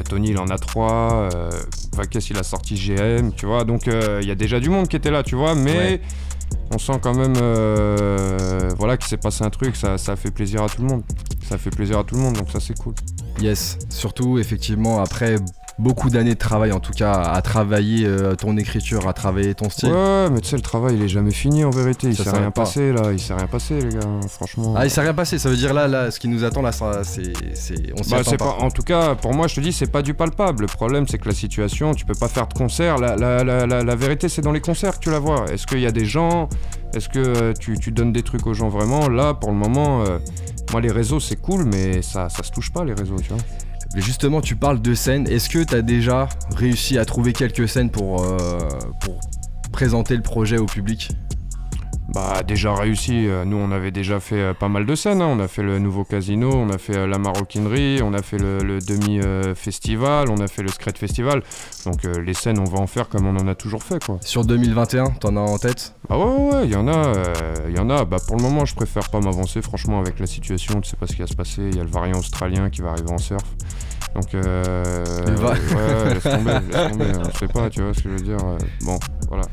Tony il en a 3, euh, Vakes il a sorti GM, tu vois, donc euh, il y a déjà du monde qui était là, tu vois, mais Ouais. on sent quand même euh, voilà, qu'il s'est passé un truc, ça, ça fait plaisir à tout le monde. Ça fait plaisir à tout le monde, donc ça c'est cool. Yes, surtout effectivement après beaucoup d'années de travail en tout cas à travailler euh, ton écriture, à travailler ton style. Ouais, mais tu sais, le travail il est jamais fini en vérité, il Ça s'est rien pas. passé là, il s'est rien passé les gars, franchement. Ah il s'est rien passé, ça veut dire là, là ce qui nous attend là ça, c'est, c'est- on s'y Bah, attend pas. pas- en tout cas, pour moi, je te dis, c'est pas du palpable. Le problème, c'est que la situation, tu peux pas faire de concert. La, la- la- la- la vérité, c'est dans les concerts que tu la vois. Est-ce qu'il y a des gens? Est-ce que euh, tu, tu donnes des trucs aux gens vraiment? Là, pour le moment, euh, moi, les réseaux, c'est cool, mais ça, ça se touche pas, les réseaux, tu vois. Mais justement tu parles de scènes, est-ce que t'as déjà réussi à trouver quelques scènes pour, euh, pour présenter le projet au public? Bah, déjà réussi. euh, Nous, on avait déjà fait euh, pas mal de scènes. hein. On a fait le nouveau casino, on a fait la maroquinerie, on a fait le, le demi-festival, on a fait le Scred Festival. Donc, euh, les scènes, on va en faire comme on en a toujours fait, quoi. Sur 2021, t'en as en tête? Ah ouais, ouais, ouais, il y en a, euh, il y en a. Bah, pour le moment, je préfère pas m'avancer, franchement, avec la situation. Tu sais pas ce qui va se passer. Il y a le variant australien qui va arriver en surf. Donc, euh, Le va- ouais, ouais, laisse tomber, laisse tomber. On sait pas, tu vois ce que je veux dire. euh, Bon, voilà.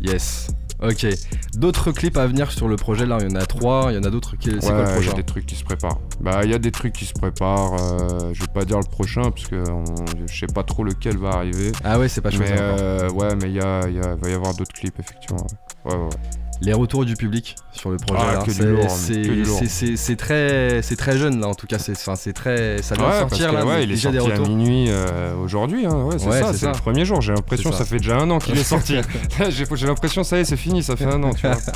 Yes. Ok. D'autres clips à venir sur le projet là, il y en a trois, il y en a d'autres qui. C'est quoi Ouais, le il y prochain a des trucs qui se préparent. Bah, il y a des trucs qui se préparent. euh, je vais pas dire le prochain parce que on- je sais pas trop lequel va arriver. Ah ouais, c'est pas choisi Mais euh, ouais, mais il y a, il y a- va y avoir d'autres clips effectivement. Ouais, ouais, ouais. Les retours du public sur le projet Ah, c'est- très, c'est très jeune là en tout cas, c'est c'est très, ça vient Ouais, sortir là, ouais, il est déjà des sorti à retours. minuit euh, aujourd'hui. hein, Ouais, c'est ça, c'est le premier jour. J'ai l'impression, ça. ça. fait déjà un an qu'il est sorti. J'ai l'impression, ça y est, c'est fini, ça fait un an, tu vois.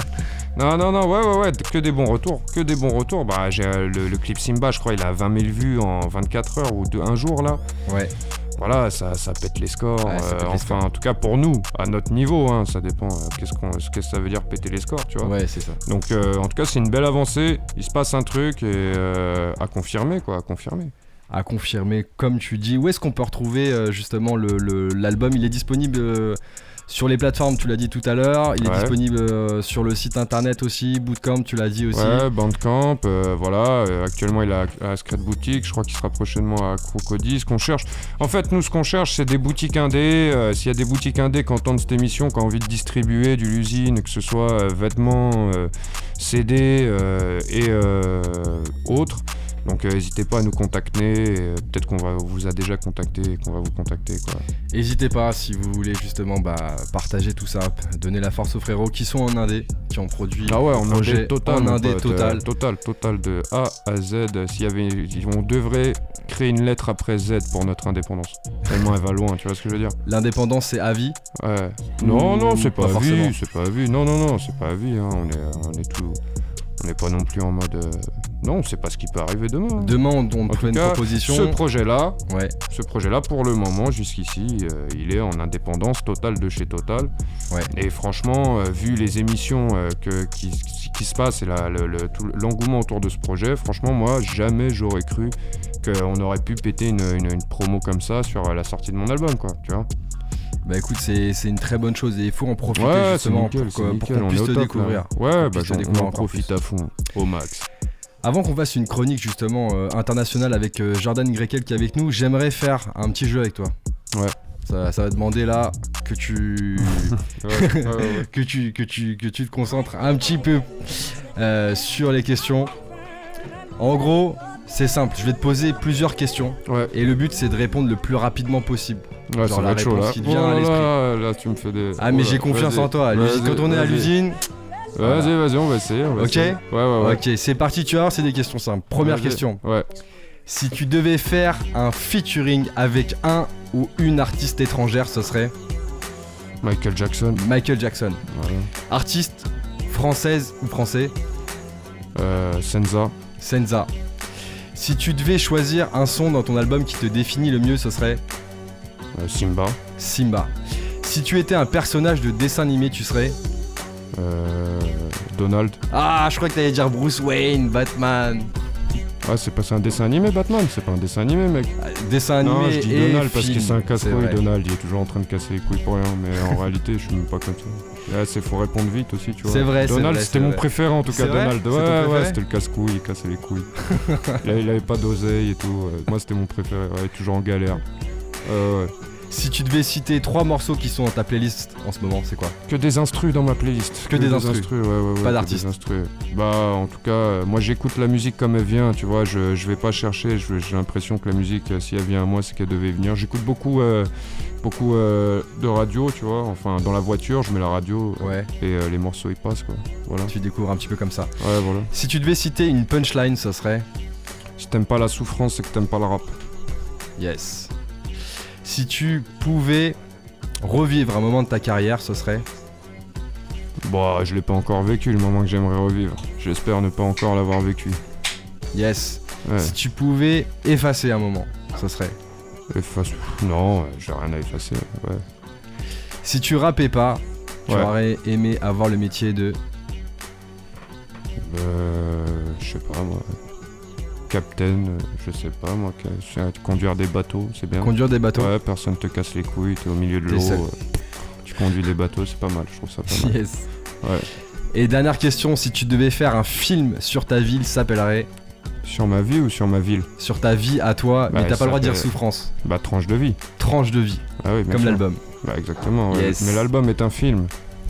Non, non, non, ouais, ouais, ouais, que des bons retours, que des bons retours. Bah, j'ai euh, le, le clip Simba, je crois, il a 20 000 vues en 24 heures ou de, un jour là. Ouais. Voilà, ça, ça pète les scores. Ouais, euh, pète les enfin, en tout cas pour nous, à notre niveau, hein, ça dépend. euh, Qu'est-ce qu'on, qu'est-ce que ça veut dire péter les scores, tu vois. Ouais, c'est ça. Donc, euh, en tout cas, c'est une belle avancée. Il se passe un truc et à confirmer, quoi, à confirmer. À confirmer, comme tu dis. Où est-ce qu'on peut retrouver euh, justement le- le- l'album? Il est disponible euh, sur les plateformes, tu l'as dit tout à l'heure. Il est disponible euh, sur le site internet aussi, Bootcamp, tu l'as dit aussi. Ouais, Bandcamp, euh, voilà. euh, actuellement, il est à, à Secret Boutique. Je crois qu'il sera prochainement à Crocodile. Ce qu'on cherche, en fait, nous, ce qu'on cherche, c'est des boutiques indées. S'il y a des boutiques indées qui entendent cette émission, qui ont envie de distribuer du l'usine, que ce soit vêtements, CD et autres. Donc euh, n'hésitez pas à nous contacter. euh, Peut-être qu'on va vous a déjà contacté et qu'on va vous contacter quoi. N'hésitez pas si vous voulez justement bah, partager tout ça, donner la force aux frérots qui sont en indé, qui ont produit Ah ouais, en projet total. en indé total. euh, total, total de A à Z. S'il y avait, on devrait créer une lettre après Z pour notre indépendance. Tellement elle va loin, tu vois ce que je veux dire? L'indépendance c'est à vie? Ouais. Non, non, c'est pas, à vie, c'est pas à vie. Non, non, non, c'est pas à vie. hein. On est, on est tout. On n'est pas non plus en mode. euh, Non, on sait pas ce qui peut arriver demain. hein. Demain on, on En te tout fait une cas, proposition. Ce projet-là, Ouais. ce projet-là, pour le moment, jusqu'ici, euh, il est en indépendance totale de chez Total. Ouais. Et franchement, euh, vu les émissions euh, que, qui, qui se passent et le- le- l'engouement autour de ce projet, franchement, moi, jamais j'aurais cru qu'on aurait pu péter une, une- une promo comme ça sur la sortie de mon album, quoi. Tu vois Bah écoute, c'est une très bonne chose et il faut en profiter Ouais, justement nickel, pour, qu'on on puisse te top, là. découvrir. Ouais, bah, j'en- on en profite à fond, au max. Avant qu'on fasse une chronique justement euh, internationale avec euh, Jordan Grekel qui est avec nous, j'aimerais faire un petit jeu avec toi. Ouais. Ça, ça va demander là que tu ouais, ouais. que tu que tu que tu te concentres un petit peu euh, sur les questions. En gros, c'est simple. Je vais te poser plusieurs questions Ouais. et le but c'est de répondre le plus rapidement possible. Ouais, Genre ça la va être chaud là. qui te vient à l'esprit. là, là, tu me fais des. Ah mais Oh j'ai confiance en toi. L'usine- Quand on est à l'usine, Vas-y, vas-y, on va essayer. on va Ok essayer. Ouais, ouais, ouais. ok, c'est parti. Tu vois, c'est des questions simples. Première Vas-y. question. Ouais. Si tu devais faire un featuring avec un ou une artiste étrangère, ce serait? Michael Jackson. Michael Jackson. Artiste française ou français? Euh, Senza. Senza. Si tu devais choisir un son dans ton album qui te définit le mieux, ce serait euh, Simba. Simba. Si tu étais un personnage de dessin animé, tu serais Euh, Donald. Ah, je crois que t'allais dire Bruce Wayne, Batman. Ah, c'est pas un dessin animé, Batman C'est pas un dessin animé, mec. Ah, Dessin animé non, je dis et Donald parce que film, c'est un casse-couille. Donald, il est toujours en train de casser les couilles pour rien. Mais en réalité, je suis même pas comme ça. Là, c'est faut répondre vite aussi, tu vois. C'est vrai, Donald, c'était mon vrai. préféré en tout cas, Donald. Ouais, ouais, c'était le casse-couille, il cassait les couilles. il, il avait pas d'oseille et tout. Moi, c'était mon préféré. Ouais, toujours en galère. Euh, ouais. Si tu devais citer trois morceaux qui sont dans ta playlist en ce moment, c'est quoi Que des instrus dans ma playlist. Que des instrus. ouais, ouais, ouais, Pas d'artistes. des. Bah, en tout cas, euh, moi j'écoute la musique comme elle vient, tu vois. Je, je vais pas chercher. J'ai l'impression que la musique, euh, si elle vient à moi, c'est qu'elle devait venir. J'écoute beaucoup, euh, beaucoup de radio, tu vois. Enfin, dans la voiture, je mets la radio Ouais, et les morceaux ils passent, quoi. Voilà. tu découvres un petit peu comme ça. Ouais, voilà. Si tu devais citer une punchline, ce serait Si t'aimes pas la souffrance, c'est que t'aimes pas le rap. Yes. Si tu pouvais revivre un moment de ta carrière, ce serait Bah, je l'ai pas encore vécu, le moment que j'aimerais revivre. J'espère ne pas encore l'avoir vécu. Yes. Ouais. Si tu pouvais effacer un moment, ce serait Efface- Non, j'ai rien à effacer. Ouais. Si tu rappais pas, tu Ouais. aurais aimé avoir le métier de Euh, je sais pas moi. Captain, euh, je sais pas moi. Conduire des bateaux, c'est bien. conduire des bateaux. Ouais, personne te casse les couilles, t'es au milieu de l'eau. euh, tu conduis des bateaux, c'est pas mal, je trouve ça pas mal. Yes. Ouais. Et dernière question, si tu devais faire un film sur ta ville, ça s'appellerait Sur ma vie ou sur ma ville sur ta vie à toi, mais Bah, t'as pas le droit de dire souffrance. Bah, tranche de vie. Tranche de vie, Ah oui, bien comme l'album. Bah, exactement. ouais. Yes. Mais l'album est un film.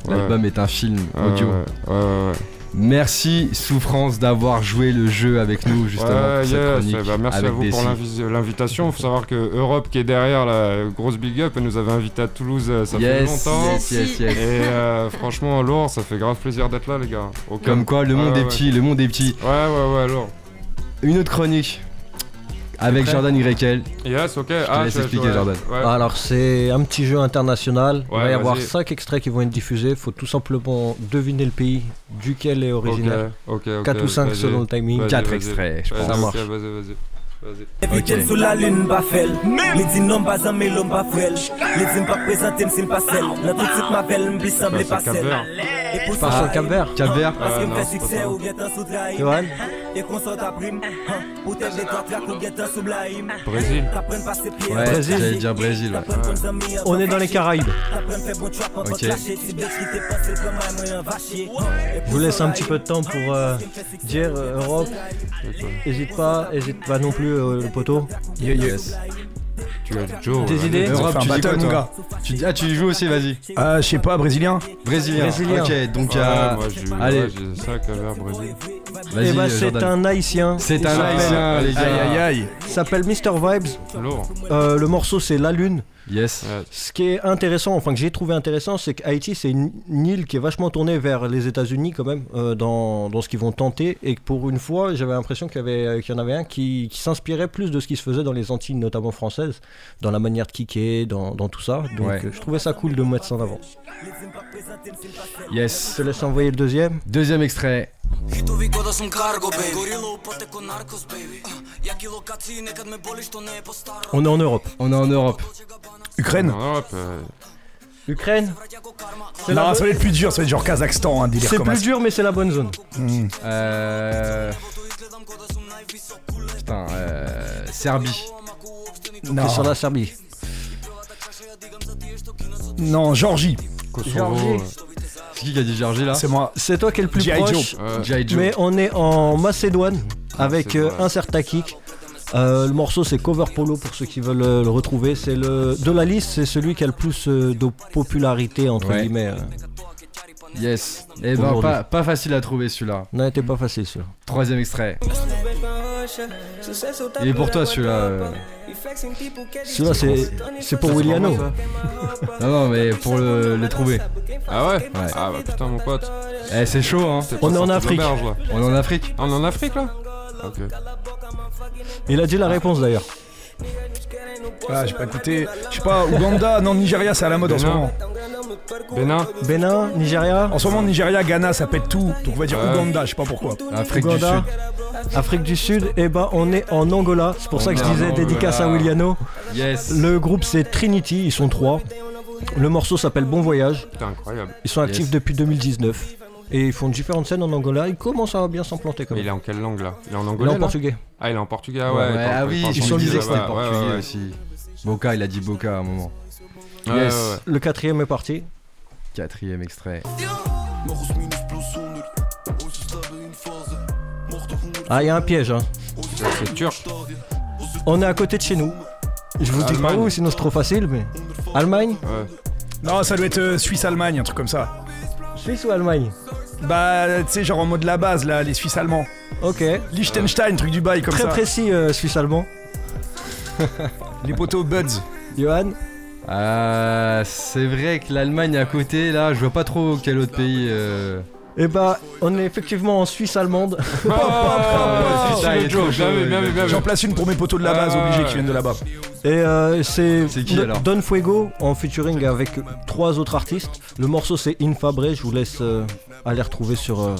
Ouais. L'album est un film Ouais, audio. Ouais, ouais, ouais. Merci Souffrance d'avoir joué le jeu avec nous justement Ouais, pour cette yes, chronique bah, merci à vous pour l'invitation. Faut savoir que Europe qui est derrière la grosse big up, nous avait invité à Toulouse, euh, ça fait longtemps. yes, yes, yes. Et euh, franchement, lourd, ça fait grave plaisir d'être là, les gars. Comme quoi, le monde est ouais. petit, le monde est petit. Ouais, ouais, ouais, lourd. Une autre chronique avec Jordan Grekel. Yes, ok. te ah, laisse je- expliquer, Jordan. ouais. Alors c'est un petit jeu international. Il Ouais, va y avoir vas-y. 5 extraits qui vont être diffusés. faut tout simplement deviner le pays duquel est originaire. Ok, ok, ok. 4 ou 5 vas-y. selon le timing. Vas-y, 4 vas-y. extraits, je pense. Ça marche. Vas-y, vas-y. Ok. sous la lune, pas fel. Les dit non, pas un l'homme pas frêle. Les dit pas présenter, m'sil pas celle. Là, tout suite, ma belle, m'blis, Bah, semblait c'est pour Pas sur le Cap Vert. Cap Vert Parce Ah, que non, m'fait c'est pas succès ça. ou bien t'en sous trahim. Johan Et qu'on sort ta prime. hein. Ou bien t'en sous. Brésil. Ouais, Brésil. j'allais dire Brésil. ouais. On est dans les Caraïbes. Ok. Je vous laisse un petit peu de temps pour euh, dire euh, Europe. Hésite pas, hésite pas non plus euh, le poteau. Yes. Tu as Joe. Tes ouais. idées Europe, tu dis quoi mon toi gars. tu dis, Ah, tu joues aussi, vas-y. Euh, je sais pas, brésilien Brésilien. Brésilien. Ok, donc il y Ouais, a. moi, j'ai Allez. j'ai ça, Brésil. Vas-y, Eh bah, euh, c'est Jordan. un haïtien. C'est un haïtien, les gars. Aïe aïe aïe. Il s'appelle Mr. Vibes. Lourd. Euh, le morceau, c'est La Lune. Yes. Ouais. Ce qui est intéressant, enfin que j'ai trouvé intéressant, c'est qu'Haïti, c'est une, île qui est vachement tournée vers les États-Unis quand même, euh, dans, dans ce qu'ils vont tenter. Et que pour une fois, j'avais l'impression qu'il y, avait, euh, qu'il y en avait un qui, qui s'inspirait plus de ce qui se faisait dans les Antilles, notamment françaises, dans la manière de kicker, dans, dans tout ça. Donc Ouais. euh, je trouvais ça cool de mettre ça en avant. Yes. Je te laisse envoyer le deuxième. Deuxième extrait. On est en Europe. On est en Europe. Ukraine. En Europe, euh, Ukraine C'est la Non, ça va être plus dur, ça va être genre Kazakhstan, un délire C'est comme plus ça. dur, mais c'est la bonne zone. Hmm. Euh... Putain, euh... Serbie. Non. C'est sur la Serbie. non, Georgie. Kosovo. Euh, C'est qui qui a dit Georgie là C'est moi. C'est toi qui es le plus G.I. proche. G.I. Joe. Mais on est en Macédoine avec euh, un certain kick. Euh, le morceau c'est Cover Polo pour ceux qui veulent euh, le retrouver. C'est le de la liste, c'est celui qui a le plus euh, de popularité entre Ouais. guillemets. euh. Yes. Eh ben, pas, pas facile à trouver celui-là. Non, était pas facile celui-là. Troisième extrait. Il est pour toi celui-là. Celui-là c'est c'est pour Williano. Non, non, mais pour le, le trouver. Ah ouais, Ouais. Ah bah putain, mon pote. Eh, c'est chaud, hein. On est en Afrique. On est en Afrique. On est en Afrique là? Il a dit la réponse d'ailleurs. Ah, j'ai pas écouté. Je sais pas, Ouganda, non, Nigeria, c'est à la mode en ce moment. Bénin Bénin, Nigeria, En ce moment, Nigeria, Ghana, ça pète tout. Donc on va dire Ouais. Ouganda, je sais pas pourquoi. Afrique Ouganda, du Sud. Afrique du Sud. Et ben on est en Angola. C'est pour ça que je disais dédicace à Williano. Yes. Le groupe c'est Trinity, ils sont trois. Le morceau s'appelle Bon Voyage. Putain, incroyable. Ils sont actifs Yes. depuis 2019. Et ils font différentes scènes en Angola. Ils commencent à bien s'implanter quand Mais même. il est en quelle langue là Il est en Il est anglais en portugais. Ah, il est en portugais, ouais. Ah oui, me portugais disais que c'était portugais ouais, aussi. Boca, il a dit Boca à un moment. ouais. Yes. Ouais, ouais, ouais. Le quatrième est parti. Quatrième extrait. Ah, il y a un piège. Hein. C'est- turc. On est à côté de chez nous. Je vous dis pas où, sinon c'est trop facile. Mais Allemagne, Ouais. Non, ça doit être euh, Suisse-Allemagne, un truc comme ça. Suisse ou Allemagne? Bah, tu sais, genre en mode la base, là, les Suisses allemands. Ok. Liechtenstein, truc du bail comme Très ça. précis, euh, Suisse allemand. Les poteaux Buds. Johan, Euh, c'est vrai que l'Allemagne à côté, là, je vois pas trop quel autre pays. euh, eh bah, on est effectivement en Suisse allemande. Ah, putain, il est trop chaud, Bien vu, bien vu, bien vu. J'en place une pour mes poteaux de la base, Ah, obligés, ouais. qui viennent de là-bas. Et euh, c'est C'est qui, Don- alors Don Fuego en featuring avec trois autres artistes. Le morceau c'est Infabre. Je vous laisse euh, aller retrouver sur, euh,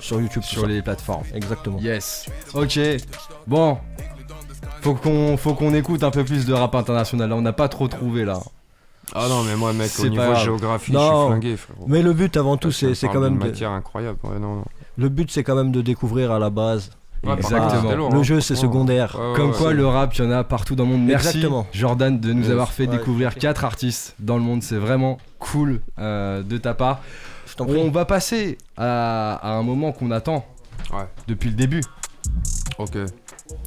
sur YouTube. sur les plateformes. Exactement. Yes. Ok. Bon. Faut qu'on faut qu'on écoute un peu plus de rap international. Là, on n'a pas trop trouvé là. Ah non, mais moi, mec, au niveau géographie, je suis flingué, frérot. Mais le but avant tout, c'est quand même de- matière incroyable. Ouais, non, non. le but, c'est quand même de découvrir à la base. Ouais, lourd, le hein, jeu, c'est secondaire. Ouais, ouais, Comme quoi, le rap, il y en a partout dans le monde. Merci, Exactement. Jordan, de nous Yes. avoir fait Ouais, découvrir quatre artistes dans le monde. C'est vraiment cool euh, de ta part. Je t'en prie. On va passer à, à un moment qu'on attend Ouais. depuis le début. Ok.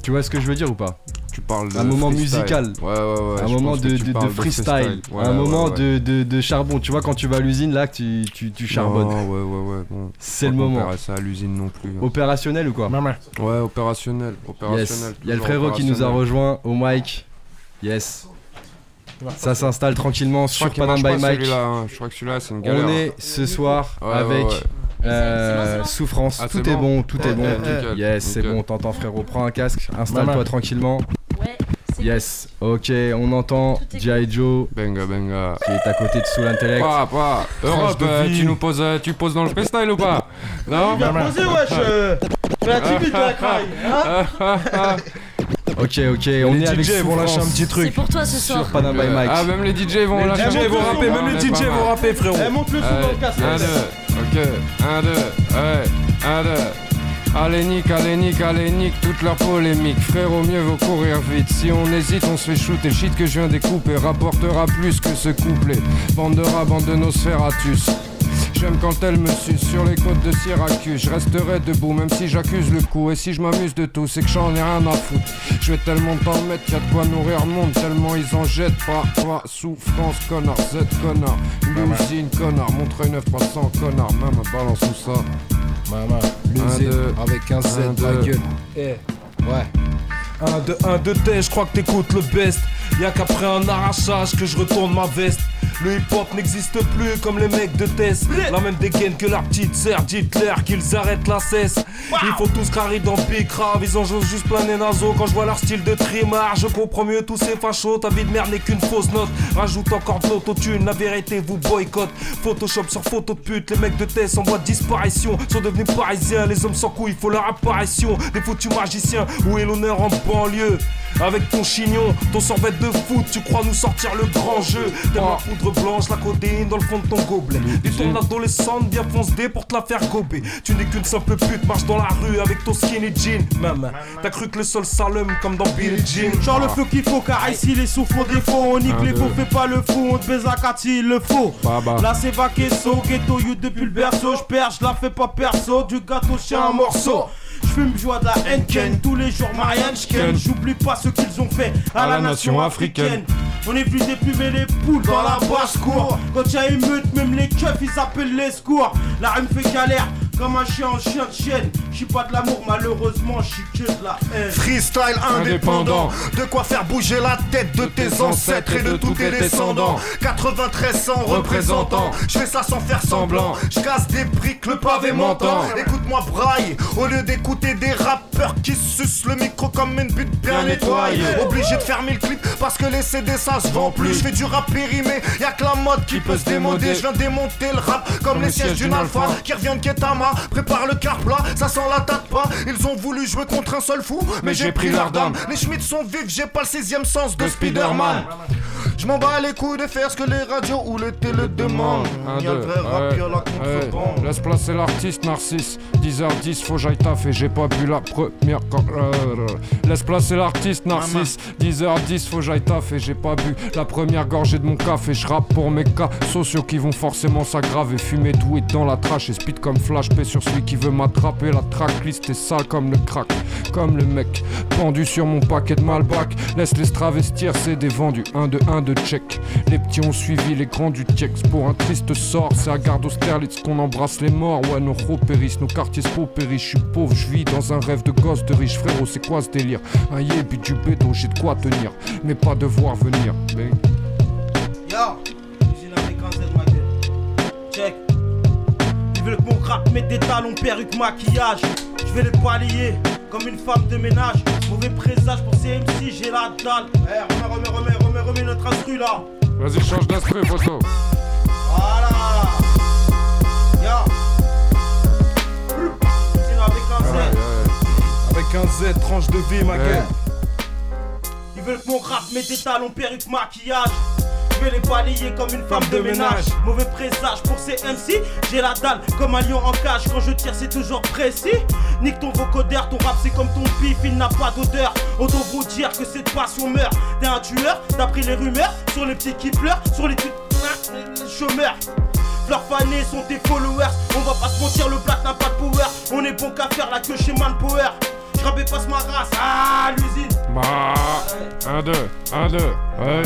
Tu vois ce que je veux dire ou pas? Tu parles de Un moment freestyle. musical. Ouais, ouais, ouais. Un je moment pense que de, tu de- de parles freestyle, Ouais, un ouais, moment ouais. De, de- de charbon. Tu vois, quand tu vas à l'usine, là, que tu, tu, tu charbonnes. Non, ouais, ouais, ouais. Bon. C'est Faut le moment. ça à l'usine non plus. hein. Opérationnel ou quoi? Ouais, opérationnel. Opérationnel. Yes. Il y a le toujours frérot qui nous a opérationnel. rejoint au mic. Yes. Ça s'installe tranquillement Je crois sur Panam by Mike. hein. Je crois que celui-là, c'est une galère. On est ce soir Ouais, avec ouais. euh, Souffrance. Ah, tout est bon bon, tout est bon. nickel, Yes, c'est bon, t'entends frérot. Prends un casque, installe-toi tranquillement. Ouais, c'est Yes, ok, on entend G.I. Joe Benga, benga. qui est à côté de Soul Intellect. Pas, pas. Europe, euh, tu nous poses, euh, tu poses dans le freestyle ou pas? Non? Ok, ok, on est avec DJ vont lâcher un petit c'est truc. pour toi ce sur soir. Panam by Mike. Ah, même les DJ vont Les lâcher DJ vont rapper, même les est DJ vont rapper, frérot. monte-le Allez, un, deux, ok, un, deux, ouais, un, deux. Allez, nique, allez, nique, allez, nique toute leur polémique. Frérot, mieux vaut courir vite. Si on hésite, on se fait shooter. Shit que je viens découper rapportera plus que ce couplet. Bande de rats, bande de Nosferatus. J'aime quand elle me suce sur les côtes de Syracuse. Je resterai debout, même si j'accuse le coup. Et si je m'amuse de tout, c'est que j'en ai rien à foutre. Je vais tellement t'en mettre, y'a de quoi nourrir le monde. Tellement ils en jettent pas. Toi, souffrance, connard, Z, connard. L'usine, connard. Montre 9 300, connard. Même balance tout ça. Maman, Un, l'usine avec un Z la gueule. Eh, ouais. 1, 2, 1, 2, T, je crois que t'écoutes le best. Y'a qu'après un arrachage que je retourne ma veste. Le hip-hop n'existe plus comme les mecs de Tess. La même dégaine que leur petite sœur, Hitler, qu'ils arrêtent la cesse. Il faut tous carrer dans Big Rave, ils ont juste plein les naseaux. Quand je vois leur style de trimar, je comprends mieux tous ces fachos. Ta vie de merde n'est qu'une fausse note. Rajoute encore de l'autotune, la vérité vous boycotte. Photoshop sur photo de pute, les mecs de Tess en voie de disparition. Sont devenus parisiens, les hommes sans couilles, il faut leur apparition. Des foutus magiciens, où est l'honneur en banlieue avec ton chignon, ton sorbet de foot, tu crois nous sortir le grand jeu. T'aimes la poudre blanche, la codéine dans le fond de ton gobelet. Et ton adolescente bien fonce dé pour te la faire gober. Tu n'es qu'une simple pute, marche dans la rue avec ton skinny jean. Maman, t'as cru que le sol s'allume comme dans Billie Jean. Genre le feu qu'il faut car ici les sous font défaut. On nique Un, les faux, fait pas le fou, on te baise à Cathy, il le faut. Baba. Là c'est Vaquesso, ghetto you depuis le berceau. Je perds, je la fais pas perso, du gâteau chien un morceau je fume, je vois de la Henken tous les jours, Marianne Schken. J'oublie pas ce qu'ils ont fait à, la, nation africaine. On est venu déplumer les poules dans la basse-cour. Quand y'a une meute, même les keufs ils appellent les secours. La rue me fait galère comme un chien en chien de chienne. Je suis pas de l'amour, malheureusement, je suis que de la haine. Freestyle indépendant, de quoi faire bouger la tête de tes ancêtres et de tous tes descendants. 93 ans représentants, je fais ça sans faire semblant. Je casse des briques, le pavé m'entend. Écoute-moi braille, au lieu d'écouter des rappeurs qui sucent le micro comme une pute bien nettoyée. Obligé de fermer le clip parce que les CD ça se vend plus. Je fais du rap périmé, y'a que la mode qui peut se démoder. Je viens démonter le rap comme les sièges d'une alpha qui reviennent Prépare le car plat, ça sent la tête pas. Ils ont voulu jouer contre un seul fou, mais j'ai pris leur dame. Les Schmitt sont vifs, j'ai pas le sixième sens de Spider-Man. Je m'en bats les couilles de faire ce que les radios ou les télé demandent. Y'a le vrai rap, ouais, la contrebande. Laisse placer l'artiste narcisse. 10h10 faut j'aille taffer J'ai pas bu la première Laisse placer l'artiste narcisse. 10h10 faut j'aille taffer J'ai pas bu la première gorgée de mon café Je rappe pour mes cas sociaux qui vont forcément s'aggraver. Fumer doué dans la trash et speed comme flash P sur celui qui veut m'attraper. La tracklist est sale comme le crack Comme le mec pendu sur mon paquet de Malbac. Laisse les travestir c'est des vendus. 1 de 1 de Les petits ont suivi les grands du Tiex. Pour un triste sort c'est à garde Austerlitz qu'on embrasse les morts. Ouais nos ros périssent, nos quartiers se paupérissent Je suis pauvre, je vis dans un rêve de gosse de riche. Frérot c'est quoi ce délire? Un yébi du bédo j'ai de quoi tenir. Mais pas devoir venir. Mais- Yo. Check. Mon rap mette des talons, perruque, maquillage. Je vais les balayer comme une femme de ménage. Mauvais présage pour ces MC, j'ai la dalle. Eh, remets, remets, remets, remets, remets notre instru là. Vas-y change d'instru photo Voilà. Yo. Usine avec un Z. Avec un Z, tranche de vie, ma gueule. Ils veulent que mon rap mette des talons, perruque, maquillage. Je vais les balayer comme une femme de ménage. Mauvais présage pour ces MC. J'ai la dalle comme un lion en cage. Quand je tire, c'est toujours précis. Nique ton vocodère, ton rap c'est comme ton pif, il n'a pas d'odeur. Autant vous dire que cette passion meurt. T'es un tueur, d'après les rumeurs. Sur les petits qui pleurent, sur les, les chômeurs. Leurs fanés sont tes followers. On va pas se mentir, le black n'a pas de power. On est bon qu'à faire la queue chez Manpower. Et passe ma race. Ah, l'usine. Bah 1, 2, 1, 2, ouais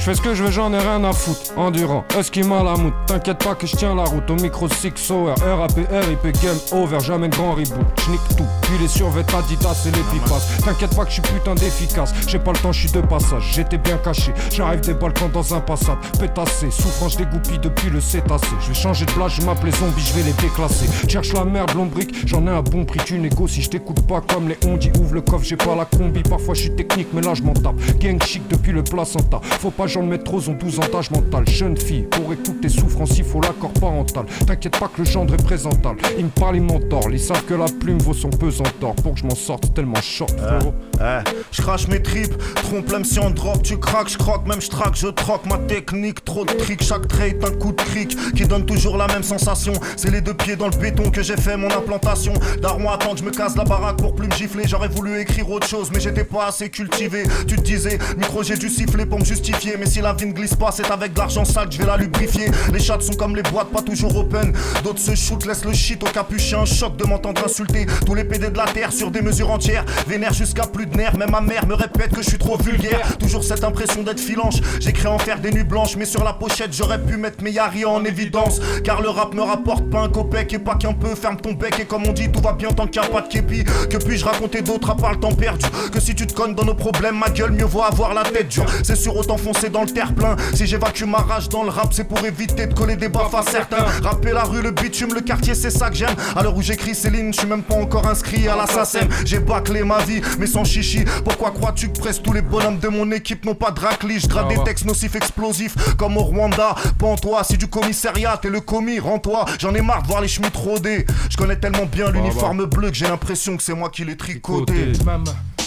je fais ce que je veux, j'en ai rien à foutre. Endurant, esquima la moute. T'inquiète pas que je tiens la route. Au micro 6 hour, RAP, RIP, game over. Jamais de grand reboot. J'nique tout. Puis les survêtements Adidas et les pipas. T'inquiète pas que je suis putain d'efficace. J'ai pas le temps, je suis de passage. J'étais bien caché. J'arrive des balcons dans un passat. Pétassé, souffrance dégoupille depuis le cétacé. Je vais changer de place, je m'appelais zombie, je vais les déclasser. Cherche la merde, lombrique. J'en ai un bon prix, tu négocies. Je t'écoute pas comme les ondis. Ouvre le coffre, j'ai pas la combi. Parfois je suis technique, mais là je m'en tape. Gang chic depuis le placenta. Faut pas j'en mettre trop, ont 12 ans d'âge mental. Jeune fille, pour écouter souffrance, il faut l'accord parental. T'inquiète pas que le gendre est présentable. Il me parle, il m'entord. Ils savent que la plume vaut son pesant d'or. Pour que je m'en sorte, tellement short, frérot. Eh, je crache mes tripes, trompe même si on drop, tu craques, je croque, même je traque, je troque ma technique, trop de tricks, chaque trait est un coup de cric qui donne toujours la même sensation. C'est les deux pieds dans le béton que j'ai fait mon implantation. Daron attend que je me casse la baraque pour plus me gifler. J'aurais voulu écrire autre chose, mais j'étais pas assez cultivé. Tu te disais, micro j'ai dû siffler pour me justifier, Mais si la vie ne glisse pas, c'est avec de l'argent sale que je vais la lubrifier. Les chats sont comme les boîtes, pas toujours open. D'autres se shootent, laissent le shit au capuchin. Choc de m'entendre insulter. Tous les PD de la terre sur des mesures entières. Vénère jusqu'à plus de nerfs. Même ma mère me répète que je suis trop vulgaire. Toujours cette impression d'être filanche. J'écris en faire des nuits blanches, mais sur la pochette, j'aurais pu mettre mes yari en évidence. Car le rap me rapporte pas un copec et pas qu'un peu. Ferme ton bec et comme on dit, tout va bien tant qu'il n'y a pas de képi. Que puis-je raconter d'autre à part le temps perdu? Que si tu te cognes dans nos problèmes, ma gueule, mieux vaut avoir la tête dure. C'est sûr, autant foncer dans le terre-plein. Si j'évacue ma rage dans le rap, c'est pour éviter de coller des baffes à certains. Rapper la rue, le bitume, le quartier, c'est ça que j'aime. À l'heure où j'écris Céline, je suis même pas encore inscrit à l'assassin. J'ai bâclé ma vie, mais sans chichi. Pourquoi crois-tu que presque tous les bonhommes de mon équipe n'ont pas de raclis Je grade Ah des textes nocifs explosifs comme au Rwanda. Pends-toi, si du commissariat, t'es le commis, rends-toi. J'en ai marre de voir les chemins rôder. Je connais tellement bien l'uniforme bleu que j'ai l'impression que c'est moi qui l'ai tricoté.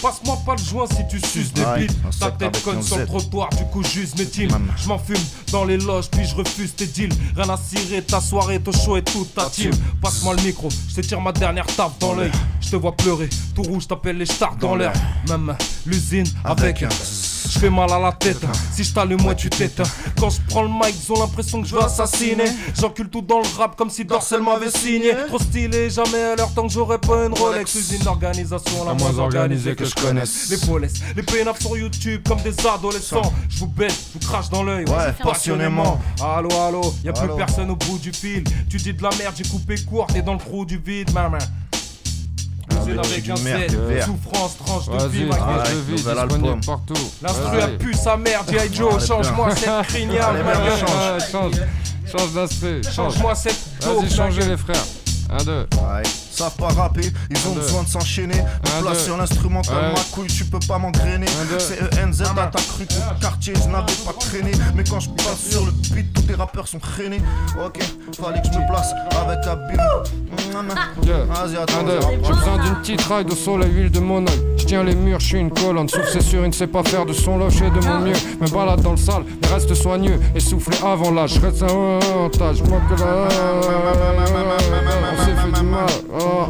Passe-moi pas le joint si tu suces des bites. Ta tête conne sur le trottoir, du coup j'use mes teams. Je m'en fume dans les loges, puis je refuse tes deals. Rien à cirer, ta soirée, ton show et toute ta team. Passe-moi le micro, je te tire ma dernière tape dans l'œil. Je te vois pleurer, tout rouge, t'appelles les stars dans l'air. Même l'usine avec. Avec un- Je fais mal à la tête, si je t'allume, moi tu t'éteins. Quand je prends le mic, ils ont l'impression que je veux assassiner. J'encule tout dans le rap comme si Dorsel m'avait signé. Trop stylé, jamais à l'heure tant que j'aurais pas une Rolex. Usine d'organisation, la, moins organisée que je connaisse. Les polices, les PNF sur YouTube comme des adolescents. Je vous baisse, je vous crache dans l'œil. Ouais, passionnément. Allô, allô, y a plus Allô. personne au bout du fil. Tu dis de la merde, j'ai coupé court, t'es dans le trou du vide, maman. Mais avec un Z, souffrance, tranche de vie, de vie, disponible partout. L'instru a pu sa mère, G.I. Joe, Allez, change-moi cette gueule. change. Change, change d'instru, change. Change-moi cette Vas-y, changez les frères. Un, deux. Savent pas rapper, ils ont besoin de s'enchaîner. Me place sur l'instrumental, ma couille, tu peux pas m'engrainer. C'est ENZ, à ta cru qu'au quartier, je n'avais pas traîné. Mais quand je passe sur le beat, tous les rappeurs sont traînés. Ok, fallait que je me place avec Abim. Vas-y, attends, Un, deux. vas-y. J'ai besoin d'une petite raille de soleil, huile de mon œil. Je tiens les murs, je suis une colonne. Sauf c'est sûr, il ne sait pas faire de son je fais de mon mieux. Me balade dans le sale, mais reste soigneux. Et souffler avant l'âge, reste un avantage. Moi que là. On s'est fait du mal,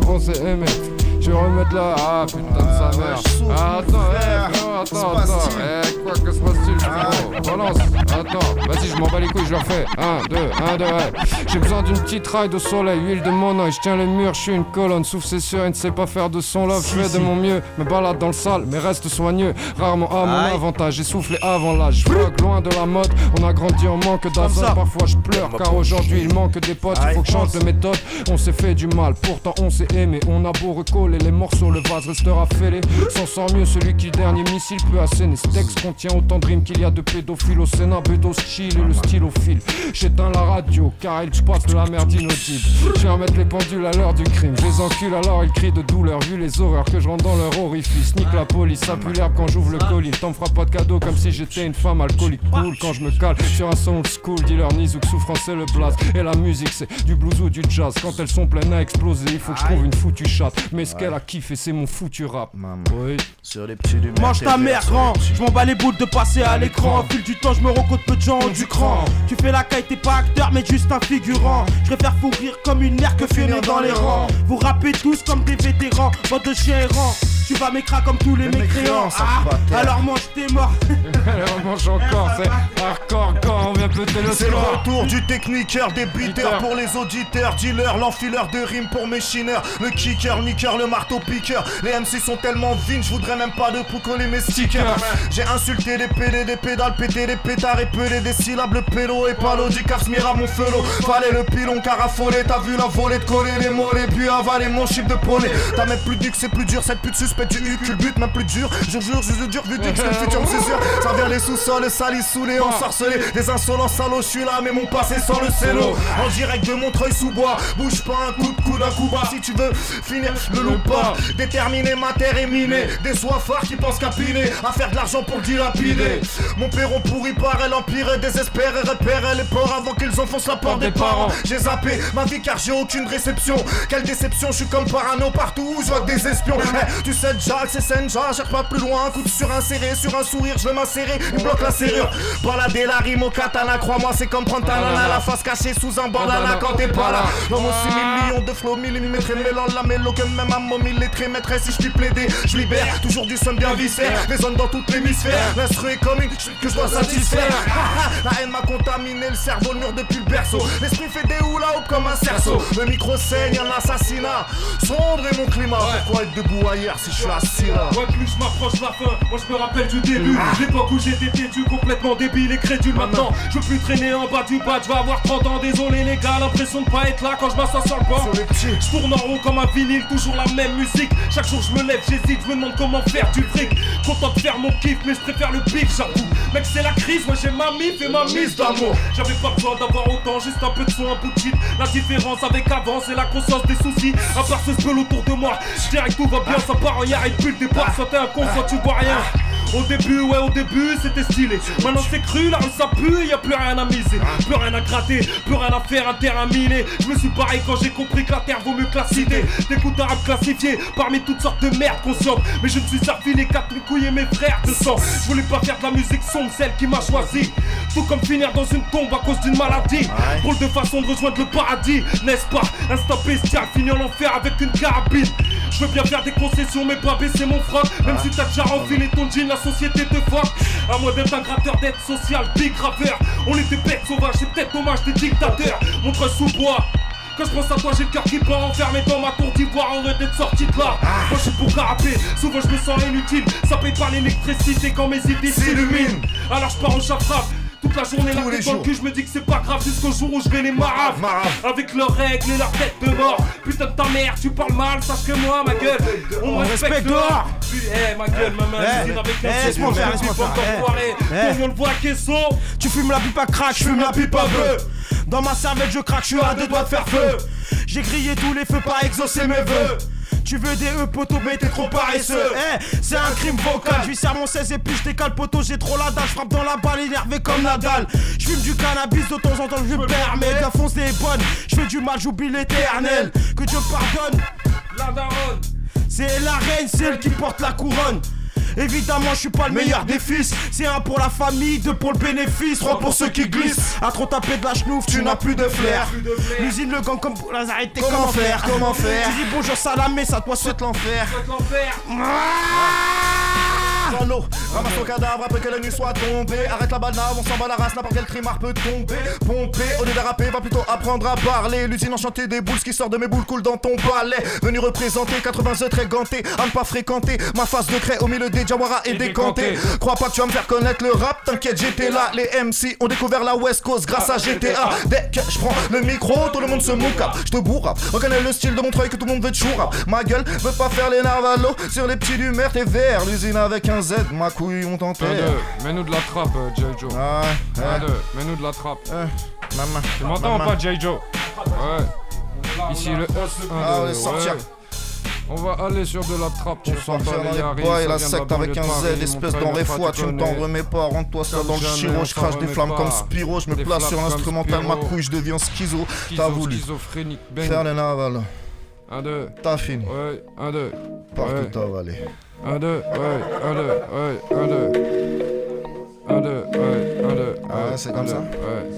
on s'est aimé. Je vais remettre là, ah putain de sa mère. Ah, attends, eh, frérot, attends, attends. Eh, quoi que se passe-t-il, frérot Balance, attends, vas-y, je m'en bats les couilles, je leur fais. Un, deux, un, deux, ouais. J'ai besoin d'une petite raille de soleil, huile de mon oeil. Je tiens le mur, je suis une colonne. Souffle, c'est sûr, il ne sait pas faire de son love. Je fais de mon mieux, me balade dans le sale, mais reste soigneux. Rarement à mon avantage, j'ai soufflé avant l'âge. Je loin de la mode, on a grandi en manque d'azote. Parfois je pleure, car aujourd'hui il manque des potes. Il faut que je change de méthode. On s'est fait du mal, pourtant on s'est aimé. On a beau recoller les morceaux, le vase restera fêlé. S'en sort mieux celui qui dernier missile peut asséner. Ce texte contient autant de rimes qu'il y a de pédophiles au Sénat. Bédos chill et le stylophile. J'éteins la radio, car il passe de la merde inaudible. Je viens mettre les pendules à l'heure du crime. Les encule alors ils crient de douleur. Vu les horreurs que je rends dans leur orifice. Nique la police, ça pue l'herbe quand j'ouvre le colis. T'en feras pas de cadeau comme si j'étais une femme alcoolique. Cool quand je me cale sur un son old school. Dealer Nizouk, souffrance c'est le blast. Et la musique c'est du blues ou du jazz. Quand elles sont pleines à exploser, il faut que je trouve une foutue chatte. Mais ce qu'elle a kiffé, c'est mon foutu rap. Oui. Sur les petits du Mange ta mère grand, je m'en bats les boules de passer à l'écran. Au fil du temps, je me rends compte peu de gens ont du cran. Tu fais la caille, t'es pas acteur, mais juste un figurant. Je préfère pourrir comme une mère que finir dans les rangs. Vous rappez tous comme des vétérans, bande de chiens errants. Tu vas m'écraser comme tous les mécréants. Ah, alors mange tes morts. Alors mange encore, c'est hardcore quand on vient péter le C'est le retour du techniqueur, des beaters pour les auditeurs, dealer, l'enfileur de rimes pour mes chineurs, le kicker, nicker, le marteau piqueur. Les MC sont tellement vines, je voudrais même pas de pour coller mes stickers. J'ai insulté des PD, des pédales, pété des pétards et pelé des syllabes, le pélo et pas logique, car à mon felo. Fallait le pilon carafolé, t'as vu la volée de coller les mollets, puis avaler mon chip de poney. T'as même plus dit que c'est plus dur, cette pute suspecte du U, but même plus dur. Je jure, je dur, vu que le futur, sûr. Ça vient les sous-sols, salis, saoulés, ensorcelés. Des insolents salauds, je suis là, mais mon passé sans le cello. En direct de Montreuil sous bois, bouge pas un coup de coude, un coup bas. Si tu veux finir, ne loupe pas. Déterminé, ma terre est minée. Des soifards qui pensent qu'à piner, à faire de l'argent pour dilapider. Mon perron pourri par elle, empire, désespère et repère les porcs avant qu'ils enfoncent la porte des parents. J'ai zappé ma vie car j'ai aucune réception. Quelle déception, je suis comme parano partout où je vois des espions. Eh, tu sais déjà que c'est Senja, cherche pas plus loin. Un coup de sur un serré, sur un sourire, je vais m'insérer, il bloque la serrure. Balader la rime au katana crois-moi, c'est comme prendre ta nana, la face cachée sous un bandana quand t'es pas là. L'homme aussi millions de flots millimètres, mêlant la mélo que même à mon millétré mettrait si je t'y plaidais. Je libère toujours du son bien viscère, résonne dans toute l'hémisphère. L'instru est comme une chute que je dois satisfaire. la haine m'a contaminé le cerveau, le mur depuis le berceau. L'esprit fait des hula hoop comme un cerceau. Le micro saigne, un assassinat. Sombre est mon climat. Pourquoi être debout ailleurs si je Ouais, plus je m'approche la fin, moi je me rappelle du début. L'époque où j'étais têtu, complètement débile et crédule. Maintenant, je veux plus traîner en bas du bas, je vais avoir 30 ans. Désolé les gars, l'impression de pas être là quand je m'assois sur le banc. Je tourne en rond comme un vinyle, toujours la même musique. Chaque jour je me lève, j'hésite, je me demande comment faire du fric. Content de faire mon kiff, mais je préfère le bif, j'avoue. Mec, c'est la crise, moi j'ai ma mif et ma mise d'amour. J'avais pas besoin d'avoir autant, juste un peu de son, un bout de shit. La différence avec avant, c'est la conscience des soucis. À part ce spell autour de moi, je dirais que tout va bien, ça part yard et depuis le départ. Soit t'es un con, soit tu vois rien. Au début, ouais, au début, c'était stylé. Maintenant c'est cru, là ça pue, y a plus rien à miser. Plus rien à gratter, plus rien à faire, un terrain miné. Je me suis barré quand j'ai compris que la terre vaut mieux que la cité. T'écoutes un rap classifié parmi toutes sortes de merde consciente. Mais je ne suis affilé qu'à mes couilles et mes frères de sang. Je voulais pas faire de la musique sombre, celle qui m'a choisi. Tout comme finir dans une tombe à cause d'une maladie. Drôle de façon de rejoindre le paradis, n'est-ce pas? Instant bestial, fini en enfer avec une carabine. Je veux bien faire des concessions, mais pas baisser mon froc. Même si t'as déjà enfilé ton jean, la société te fuck. À moi d'être un gratteur d'aide sociale, big graveur. On était bêtes sauvages, c'est peut-être dommage des dictateurs. Montre sous bois. Quand je pense à toi, j'ai le cœur qui bat enfermé dans ma tour d'ivoire, aurait d'être sorti de là. Moi je suis pour garaper, souvent je me sens inutile. Ça paye pas l'électricité quand mes idées s'illuminent. Alors je pars au chaffrave. Toute la journée, la tête dans le cul, je me dis que c'est pas grave jusqu'au jour où je vais les maraves. Avec leurs règles et leurs têtes de mort. Putain de ta mère, tu parles mal, sache que moi, ma gueule, on, me respecte dehors. Puis, eh, ma gueule, ma main, Eh, usine avec eh, laisse-moi faire, laisse-moi faire. Eh, eh. on le voit caisson. Tu fumes la pipe à crack, je fume la pipe à bleu. Dans ma cervelle, je craque, je suis à deux doigts de faire feu. J'ai grillé tous les feux, pas exaucer mes vœux. Tu veux des E poteau mais t'es trop paresseux Eh, c'est un crime vocal Je serre mon 16 et puis je décale poteau J'ai trop la dalle, je frappe dans la balle énervé comme Nadal Je fume du cannabis de temps en temps je me permets La fonce des bonnes Je fais du mal j'oublie l'éternel Que Dieu pardonne La daronne C'est la reine celle qui porte la couronne Évidemment, je suis pas le meilleur des fils. C'est un pour la famille, deux pour le bénéfice, trois pour ceux qui glissent. À trop taper de la chenouf, tu n'as plus de flair. L'usine, le gang comme pour Lazare, t'es comment faire Comment faire Tu dis bonjour Salamé, ça doit souhaite l'enfer. Ramasse ton cadavre après que la nuit soit tombée. Arrête la banane, on s'en bat la race, n'importe quel trimar peut tomber. Pomper, au lieu de rapper, va plutôt apprendre à parler. L'usine enchantée des boules, qui sort de mes boules coule dans ton palais. Venu représenter 80 œufs très gantés, à ne pas fréquenter. Ma face de craie au milieu des Jawara et des cantés. Crois pas que tu vas me faire connaître le rap, t'inquiète, j'étais là. Les MC ont découvert la West Coast grâce à GTA. Dès que je prends le micro, tout le monde se moucape. Je te bourre, reconnais le style de mon treuil que tout le monde veut rap. Ma gueule veut pas faire les narvalos sur les petits du mer, t'es vert. L'usine avec un Z, ma couille, on Un, t'enterre. mets-nous de la trappe, euh, J. Joe. Ah, deux, mets-nous de la trappe. Maman. Tu m'entends ou pas, J. Joe Ouais. Ici le S. un, Ah, on va sortir. ouais. On va aller sur de la trappe, tu sens pas les Yaris, bois et la secte avec un Z, espèce d'enré foi, tu ne t'en remets pas, rentre-toi ça dans le chiro, je crache des flammes comme Spiro, je me place sur l'instrumental, ma couille, je deviens schizo, t'as voulu faire les navals, Un, deux. t'as fini, Ouais, un, deux. partout Ouais. t'as avalé. Un, deux, ouais, un, deux, ouais, un, deux. Un, deux, ouais, un, deux. Ah ouais, ouais, c'est comme ça Ouais.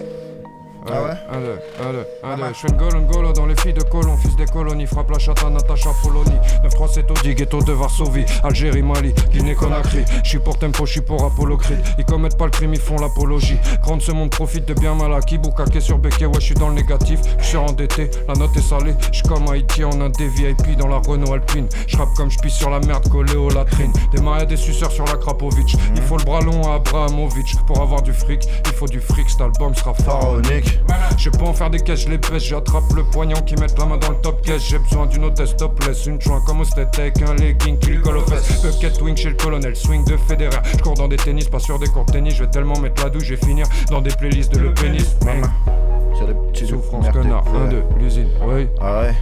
Ah ouais Un, deux, un, deux, un, deux. Je fais une golo, une golo dans les filles de colon, fils des colonies. Frappe la chatte à Natacha Polony. 9-3, c'est Audi, ghetto de Varsovie. Algérie, Mali, Guinée, Conakry. Je suis pour tempo, je suis pour Apollo Creed. Ils commettent pas le crime, ils font l'apologie. Grande ce monde profite de bien mal acquis. Boucaqué sur Becquet, ouais, je suis dans le négatif. Je suis endetté, la note est salée. Je suis comme Haïti en un des VIP dans la Renault Alpine. Je rappe comme je pisse sur la merde collée aux latrines. Des marias, des suceurs sur la Krapovic. Il faut le bras long à Abrahamovic. Pour avoir du fric, il faut du fric. Cet album sera pharaonique. Je pas en faire des caisses, je les baisse. J'attrape le poignant qui met la main dans le top caisse. J'ai besoin d'une hôtesse topless. Une joint comme au avec un legging qui lui colle aux fesses. Bucket wing chez le colonel, swing de Federer. Je cours dans des tennis, pas sur des cours de tennis. Je vais tellement mettre la douche, je vais finir dans des playlists de le pénis. Sur les petits Souffrance, merde, connard. t'es 1, vert. 2, l'usine, oui. Ah ouais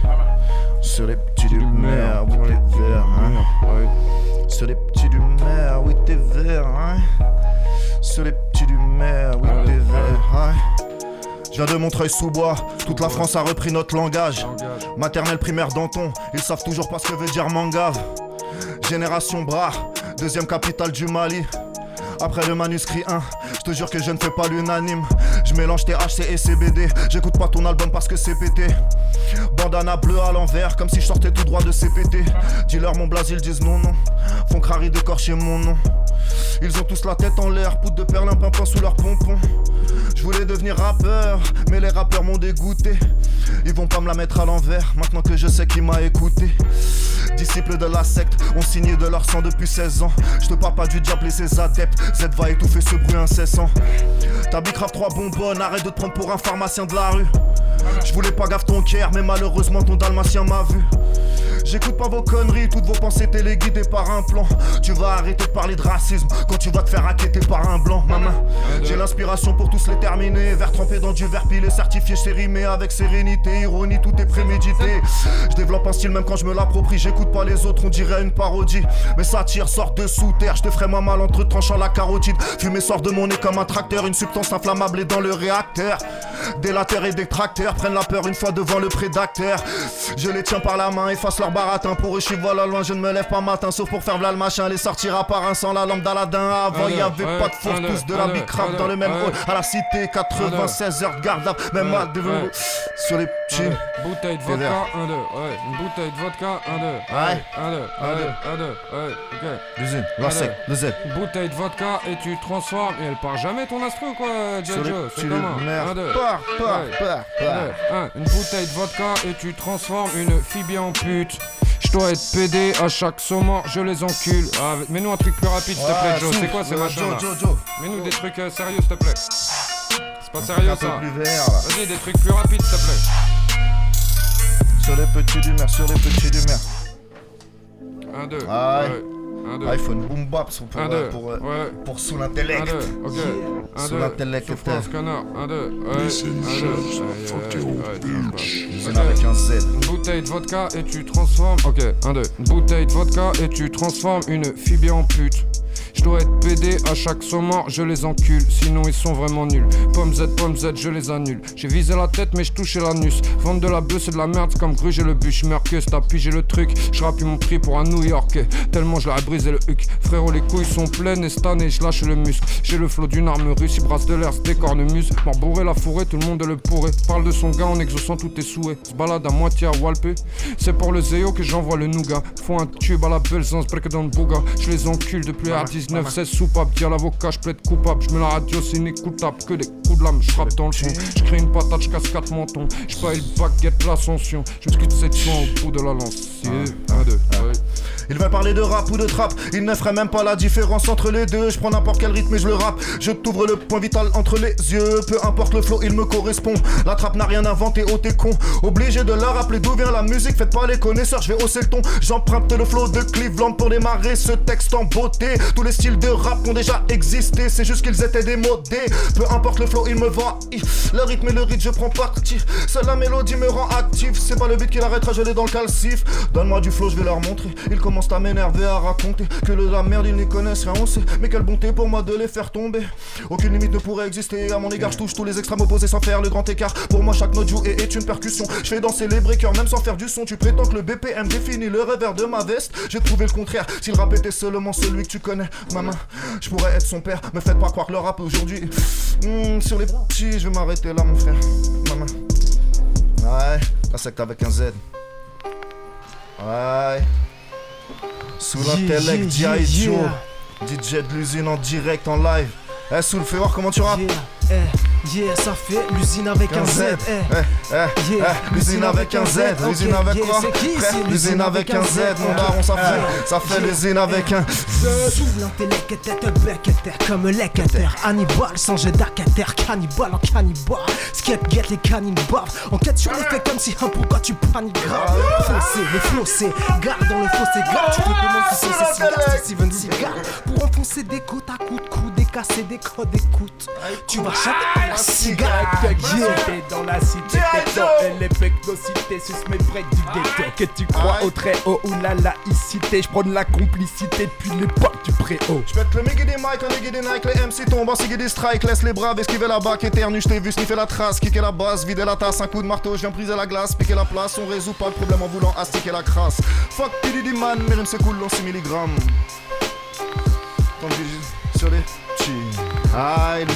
Sur les petits du mer, oui t'es vert, hein Sur les petits du mer, oui t'es vert, hein Sur les petits du mer, oui t'es vert, hein je viens de Montreuil sous bois, toute la France a repris notre langage. Maternelle, primaire, Danton, ils savent toujours pas ce que veut dire mangave. Génération bras, deuxième capitale du Mali. Après le manuscrit 1, je te jure que je ne fais pas l'unanime. Je mélange THC et CBD. J'écoute pas ton album parce que c'est pété. Bandana bleu à l'envers, comme si je sortais tout droit de CPT. Dis-leur mon blaze, ils disent non, non. Font crari d'écorcher mon nom. Ils ont tous la tête en l'air, poudre de perlin pimpin sous leurs pompons. Je voulais devenir rappeur, mais les rappeurs m'ont dégoûté. Ils vont pas me la mettre à l'envers, maintenant que je sais qui m'a écouté. Disciples de la secte, ont signé de leur sang depuis 16 ans. Je te parle pas du diable et ses adeptes, Z va étouffer ce bruit incessant. T'as Bicraft 3 bonbonnes, arrête de te prendre pour un pharmacien de la rue. Je voulais pas gaffe ton cœur, mais malheureusement ton dalmatien m'a vu. J'écoute pas vos conneries, toutes vos pensées téléguidées par un plan. Tu vas arrêter de parler de racisme quand tu vas te faire raqueter par un blanc. Ma main, j'ai l'inspiration pour tous les terminer. Verre trempé dans du verre pilé, certifié chez rimé avec sérénité, ironie, tout est prémédité. Je développe un style même quand je me l'approprie. J'écoute pas les autres, on dirait une parodie. Mais ça tire, sort de sous terre. Je te ferai moi mal entre tranchant la carotide. Fumée sort de mon nez comme un tracteur. Une substance inflammable est dans le réacteur. Délateurs et détracteurs prennent la peur une fois devant le prédateur. Je les tiens par la main, efface leur baratin. Pour eux, je suis voilà loin, je ne me lève pas matin. Sauf pour faire v'là le machin, les sortira par un sans la lampe d'Aladin. Avant, Un, y avait pas de fourre, tous de la bicrave dans le même hall. À la cité, 96 heures de garde, à- même ouais. sur les petits. Bouteille de vodka, 1, 2, ouais. Une bouteille de vodka, 1, 2. Ouais. 1, 2, Un, 1, 2, deux. 1, 2, ouais, ok. L'usine, la sec, deux. le Z. Bouteille de vodka et tu transformes. Et elle part jamais ton astro, quoi, Jojo. C'est comment. 1, 2. Part, part, part, part. Une bouteille de vodka et tu transformes une fille en pute. Je dois être pédé à chaque saumon, je les encule. Ah, mets-nous un truc plus rapide, s'il te plaît, Ouais, Joe. C'est quoi ces euh, machins là. Mets-nous des trucs euh, sérieux, s'il te plaît. C'est pas sérieux Un ça. Vas-y, des trucs plus rapides, s'il te plaît. Sur les petits du mer, sur les petits du mer. 1, 2. Ouais. Un, deux. iPhone boom bap pour, pour, Un, euh, pour, euh, Ouais. pour sous l'intellect. Un, deux. Ok. Un, Sous l'intellect. Canard. 1, 2. Ouais. Listen, 1, 2. just Ouais, avec un Z. Une bouteille de vodka et tu transformes. Ok, 1, 2. Une bouteille de vodka et tu transformes une fille en pute. Je dois être pédé à chaque saumon, je les encule, sinon ils sont vraiment nuls. Pomme Z, pomme Z, je les annule. J'ai visé la tête, mais je touchais l'anus. Vendre de la bœuf, c'est de la merde, comme gruger le bûche. Que t'as pigé le truc. Je rappuie mon prix pour un New Yorkais. Tellement je leur ai brisé le huc. Frérot, les couilles sont pleines et cette année, je lâche le muscle. J'ai le flot d'une arme russe, il brasse de l'air, se décornemuse. Bourrer la forêt, tout le monde le pourrait. Parle de son gars en exaucant tous tes souhaits. Se balade à moitié à Walpé. C'est pour le Zéo que j'envoie le nougat. Faut un tube à la belle sens, break dans le bouga. Je les encule depuis R19, 16 soupapes. Dis à l'avocat, je plaide coupable. Je mets la radio, c'est inécoutable. Que des coups de lame, je frappe dans le fond. Je crée une patate, je casse quatre mentons. Je le baguette, l'ascension. Je me cette fois au bout de la lance. Un, deux, ouais. Il va parler de rap ou de trap, il ne ferait même pas la différence entre les deux. Je prends n'importe quel rythme et je le rappe. Je t'ouvre le point vital entre les yeux. Peu importe le flow, il me correspond. La trappe n'a rien inventé, oh t'es con. Obligé de leur rappeler d'où vient la musique. Faites pas les connaisseurs, je vais hausser le ton. J'emprunte le flow de Cleveland pour démarrer ce texte en beauté. Tous les styles de rap ont déjà existé, c'est juste qu'ils étaient démodés. Peu importe le flow, il me va. Le rythme et le rythme, je prends parti. Seule la mélodie me rend actif. C'est pas le beat qui l'arrêtera, je l'ai dans le calcif. Donne-moi du flow, je vais leur montrer. Ils commencent à m'énerver, à raconter que de la merde, ils n'y connaissent rien, on sait. Mais quelle bonté pour moi de les faire tomber. Aucune limite ne pourrait exister. À mon égard, je touche tous les extrêmes opposés sans faire le grand écart. Pour moi, chaque note joue et est une percussion. Je fais danser les breakers même sans faire du son. Tu prétends que le BPM définit le revers de ma veste. J'ai trouvé le contraire. Si le rap était seulement celui que tu connais, ma main, je pourrais être son père. Me faites pas croire que le rap aujourd'hui. hmm, sur les petits, je vais m'arrêter là, mon frère. Ma main. Ouais, la secte avec un Z. Ouais. Sous Yeah, l'intellect, yeah, Joe. DJ de l'usine en direct, en live. Eh, Soul, fais voir comment tu rappes? Eh, yeah, ça fait l'usine avec un Z. Eh, Eh, Yeah, l'usine avec un Z. L'usine avec quoi L'usine avec un Z. Mon daron, ça fait, ça fait l'usine avec un Sous l'intellect et tête bec et comme Leketer Hannibal sans jet d'arcater Cannibal en cannibal Skate get les baf Enquête sur les faits comme si un pourquoi tu paniques grave? Foncé, les flossés, garde dans le fossé Garde, tu te demandes si c'est Steven Seagal Pour enfoncer des côtes à coups de coups Des casser des codes d'écoute Tu vas chanter à la cigare Cité dans la cité, t'es dans les pecnocités, sus mes breaks du ghetto. Que tu crois au très haut ou la laïcité, je prône la complicité depuis l'époque du préau. Je pète le Miggy des mic, le Niggy des Nike, les MC tombent, en des strikes, laisse les braves esquiver la bac, éternue, je t'ai vu sniffer la trace, kicker la base, vider la tasse, un coup de marteau, je viens briser la glace, piquer la place, on résout pas le problème en voulant astiquer la crasse. Fuck PDD man, mes rimes cool en 6 mg. Comme sur les. Ah, il nous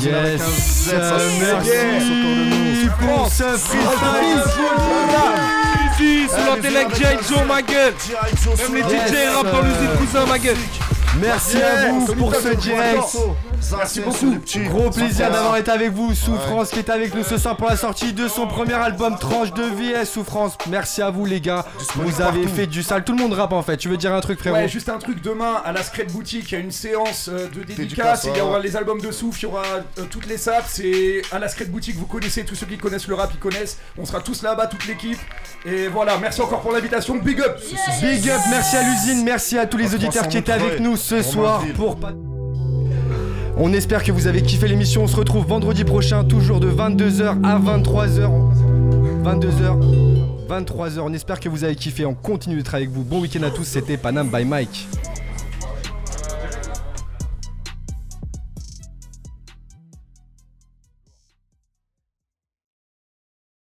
autour de nous. l'intellect. Joe, ma gueule. Même les. DJ rappent dans l'usine cousin, ma gueule. Merci à vous pour ce direct. Merci beaucoup. Gros plaisir d'avoir été avec vous. Souffrance qui est avec nous ce soir pour la sortie de son premier album Tranche de vie. Souffrance, merci à vous les gars. Vous avez fait du sale. Tout le monde rappe en fait. Tu veux dire un truc frérot? Ouais, juste un truc, demain à la Secret Boutique, il y a une séance euh, de Dédicace, il y aura les albums de Souf, il y aura euh, toutes les saps, c'est à la Secret Boutique, vous connaissez, tous ceux qui connaissent le rap, ils connaissent, on sera tous là-bas, toute l'équipe, et voilà, merci encore pour l'invitation, big up. Big up, merci à l'usine, merci à tous les auditeurs qui en étaient avec nous ce soir pour pas- On espère que vous avez kiffé l'émission. On se retrouve vendredi prochain, toujours de 22h à 23h. 22h, 23h. On espère que vous avez kiffé. On continue d'être avec vous. Bon week-end à tous. C'était Panam by Mike.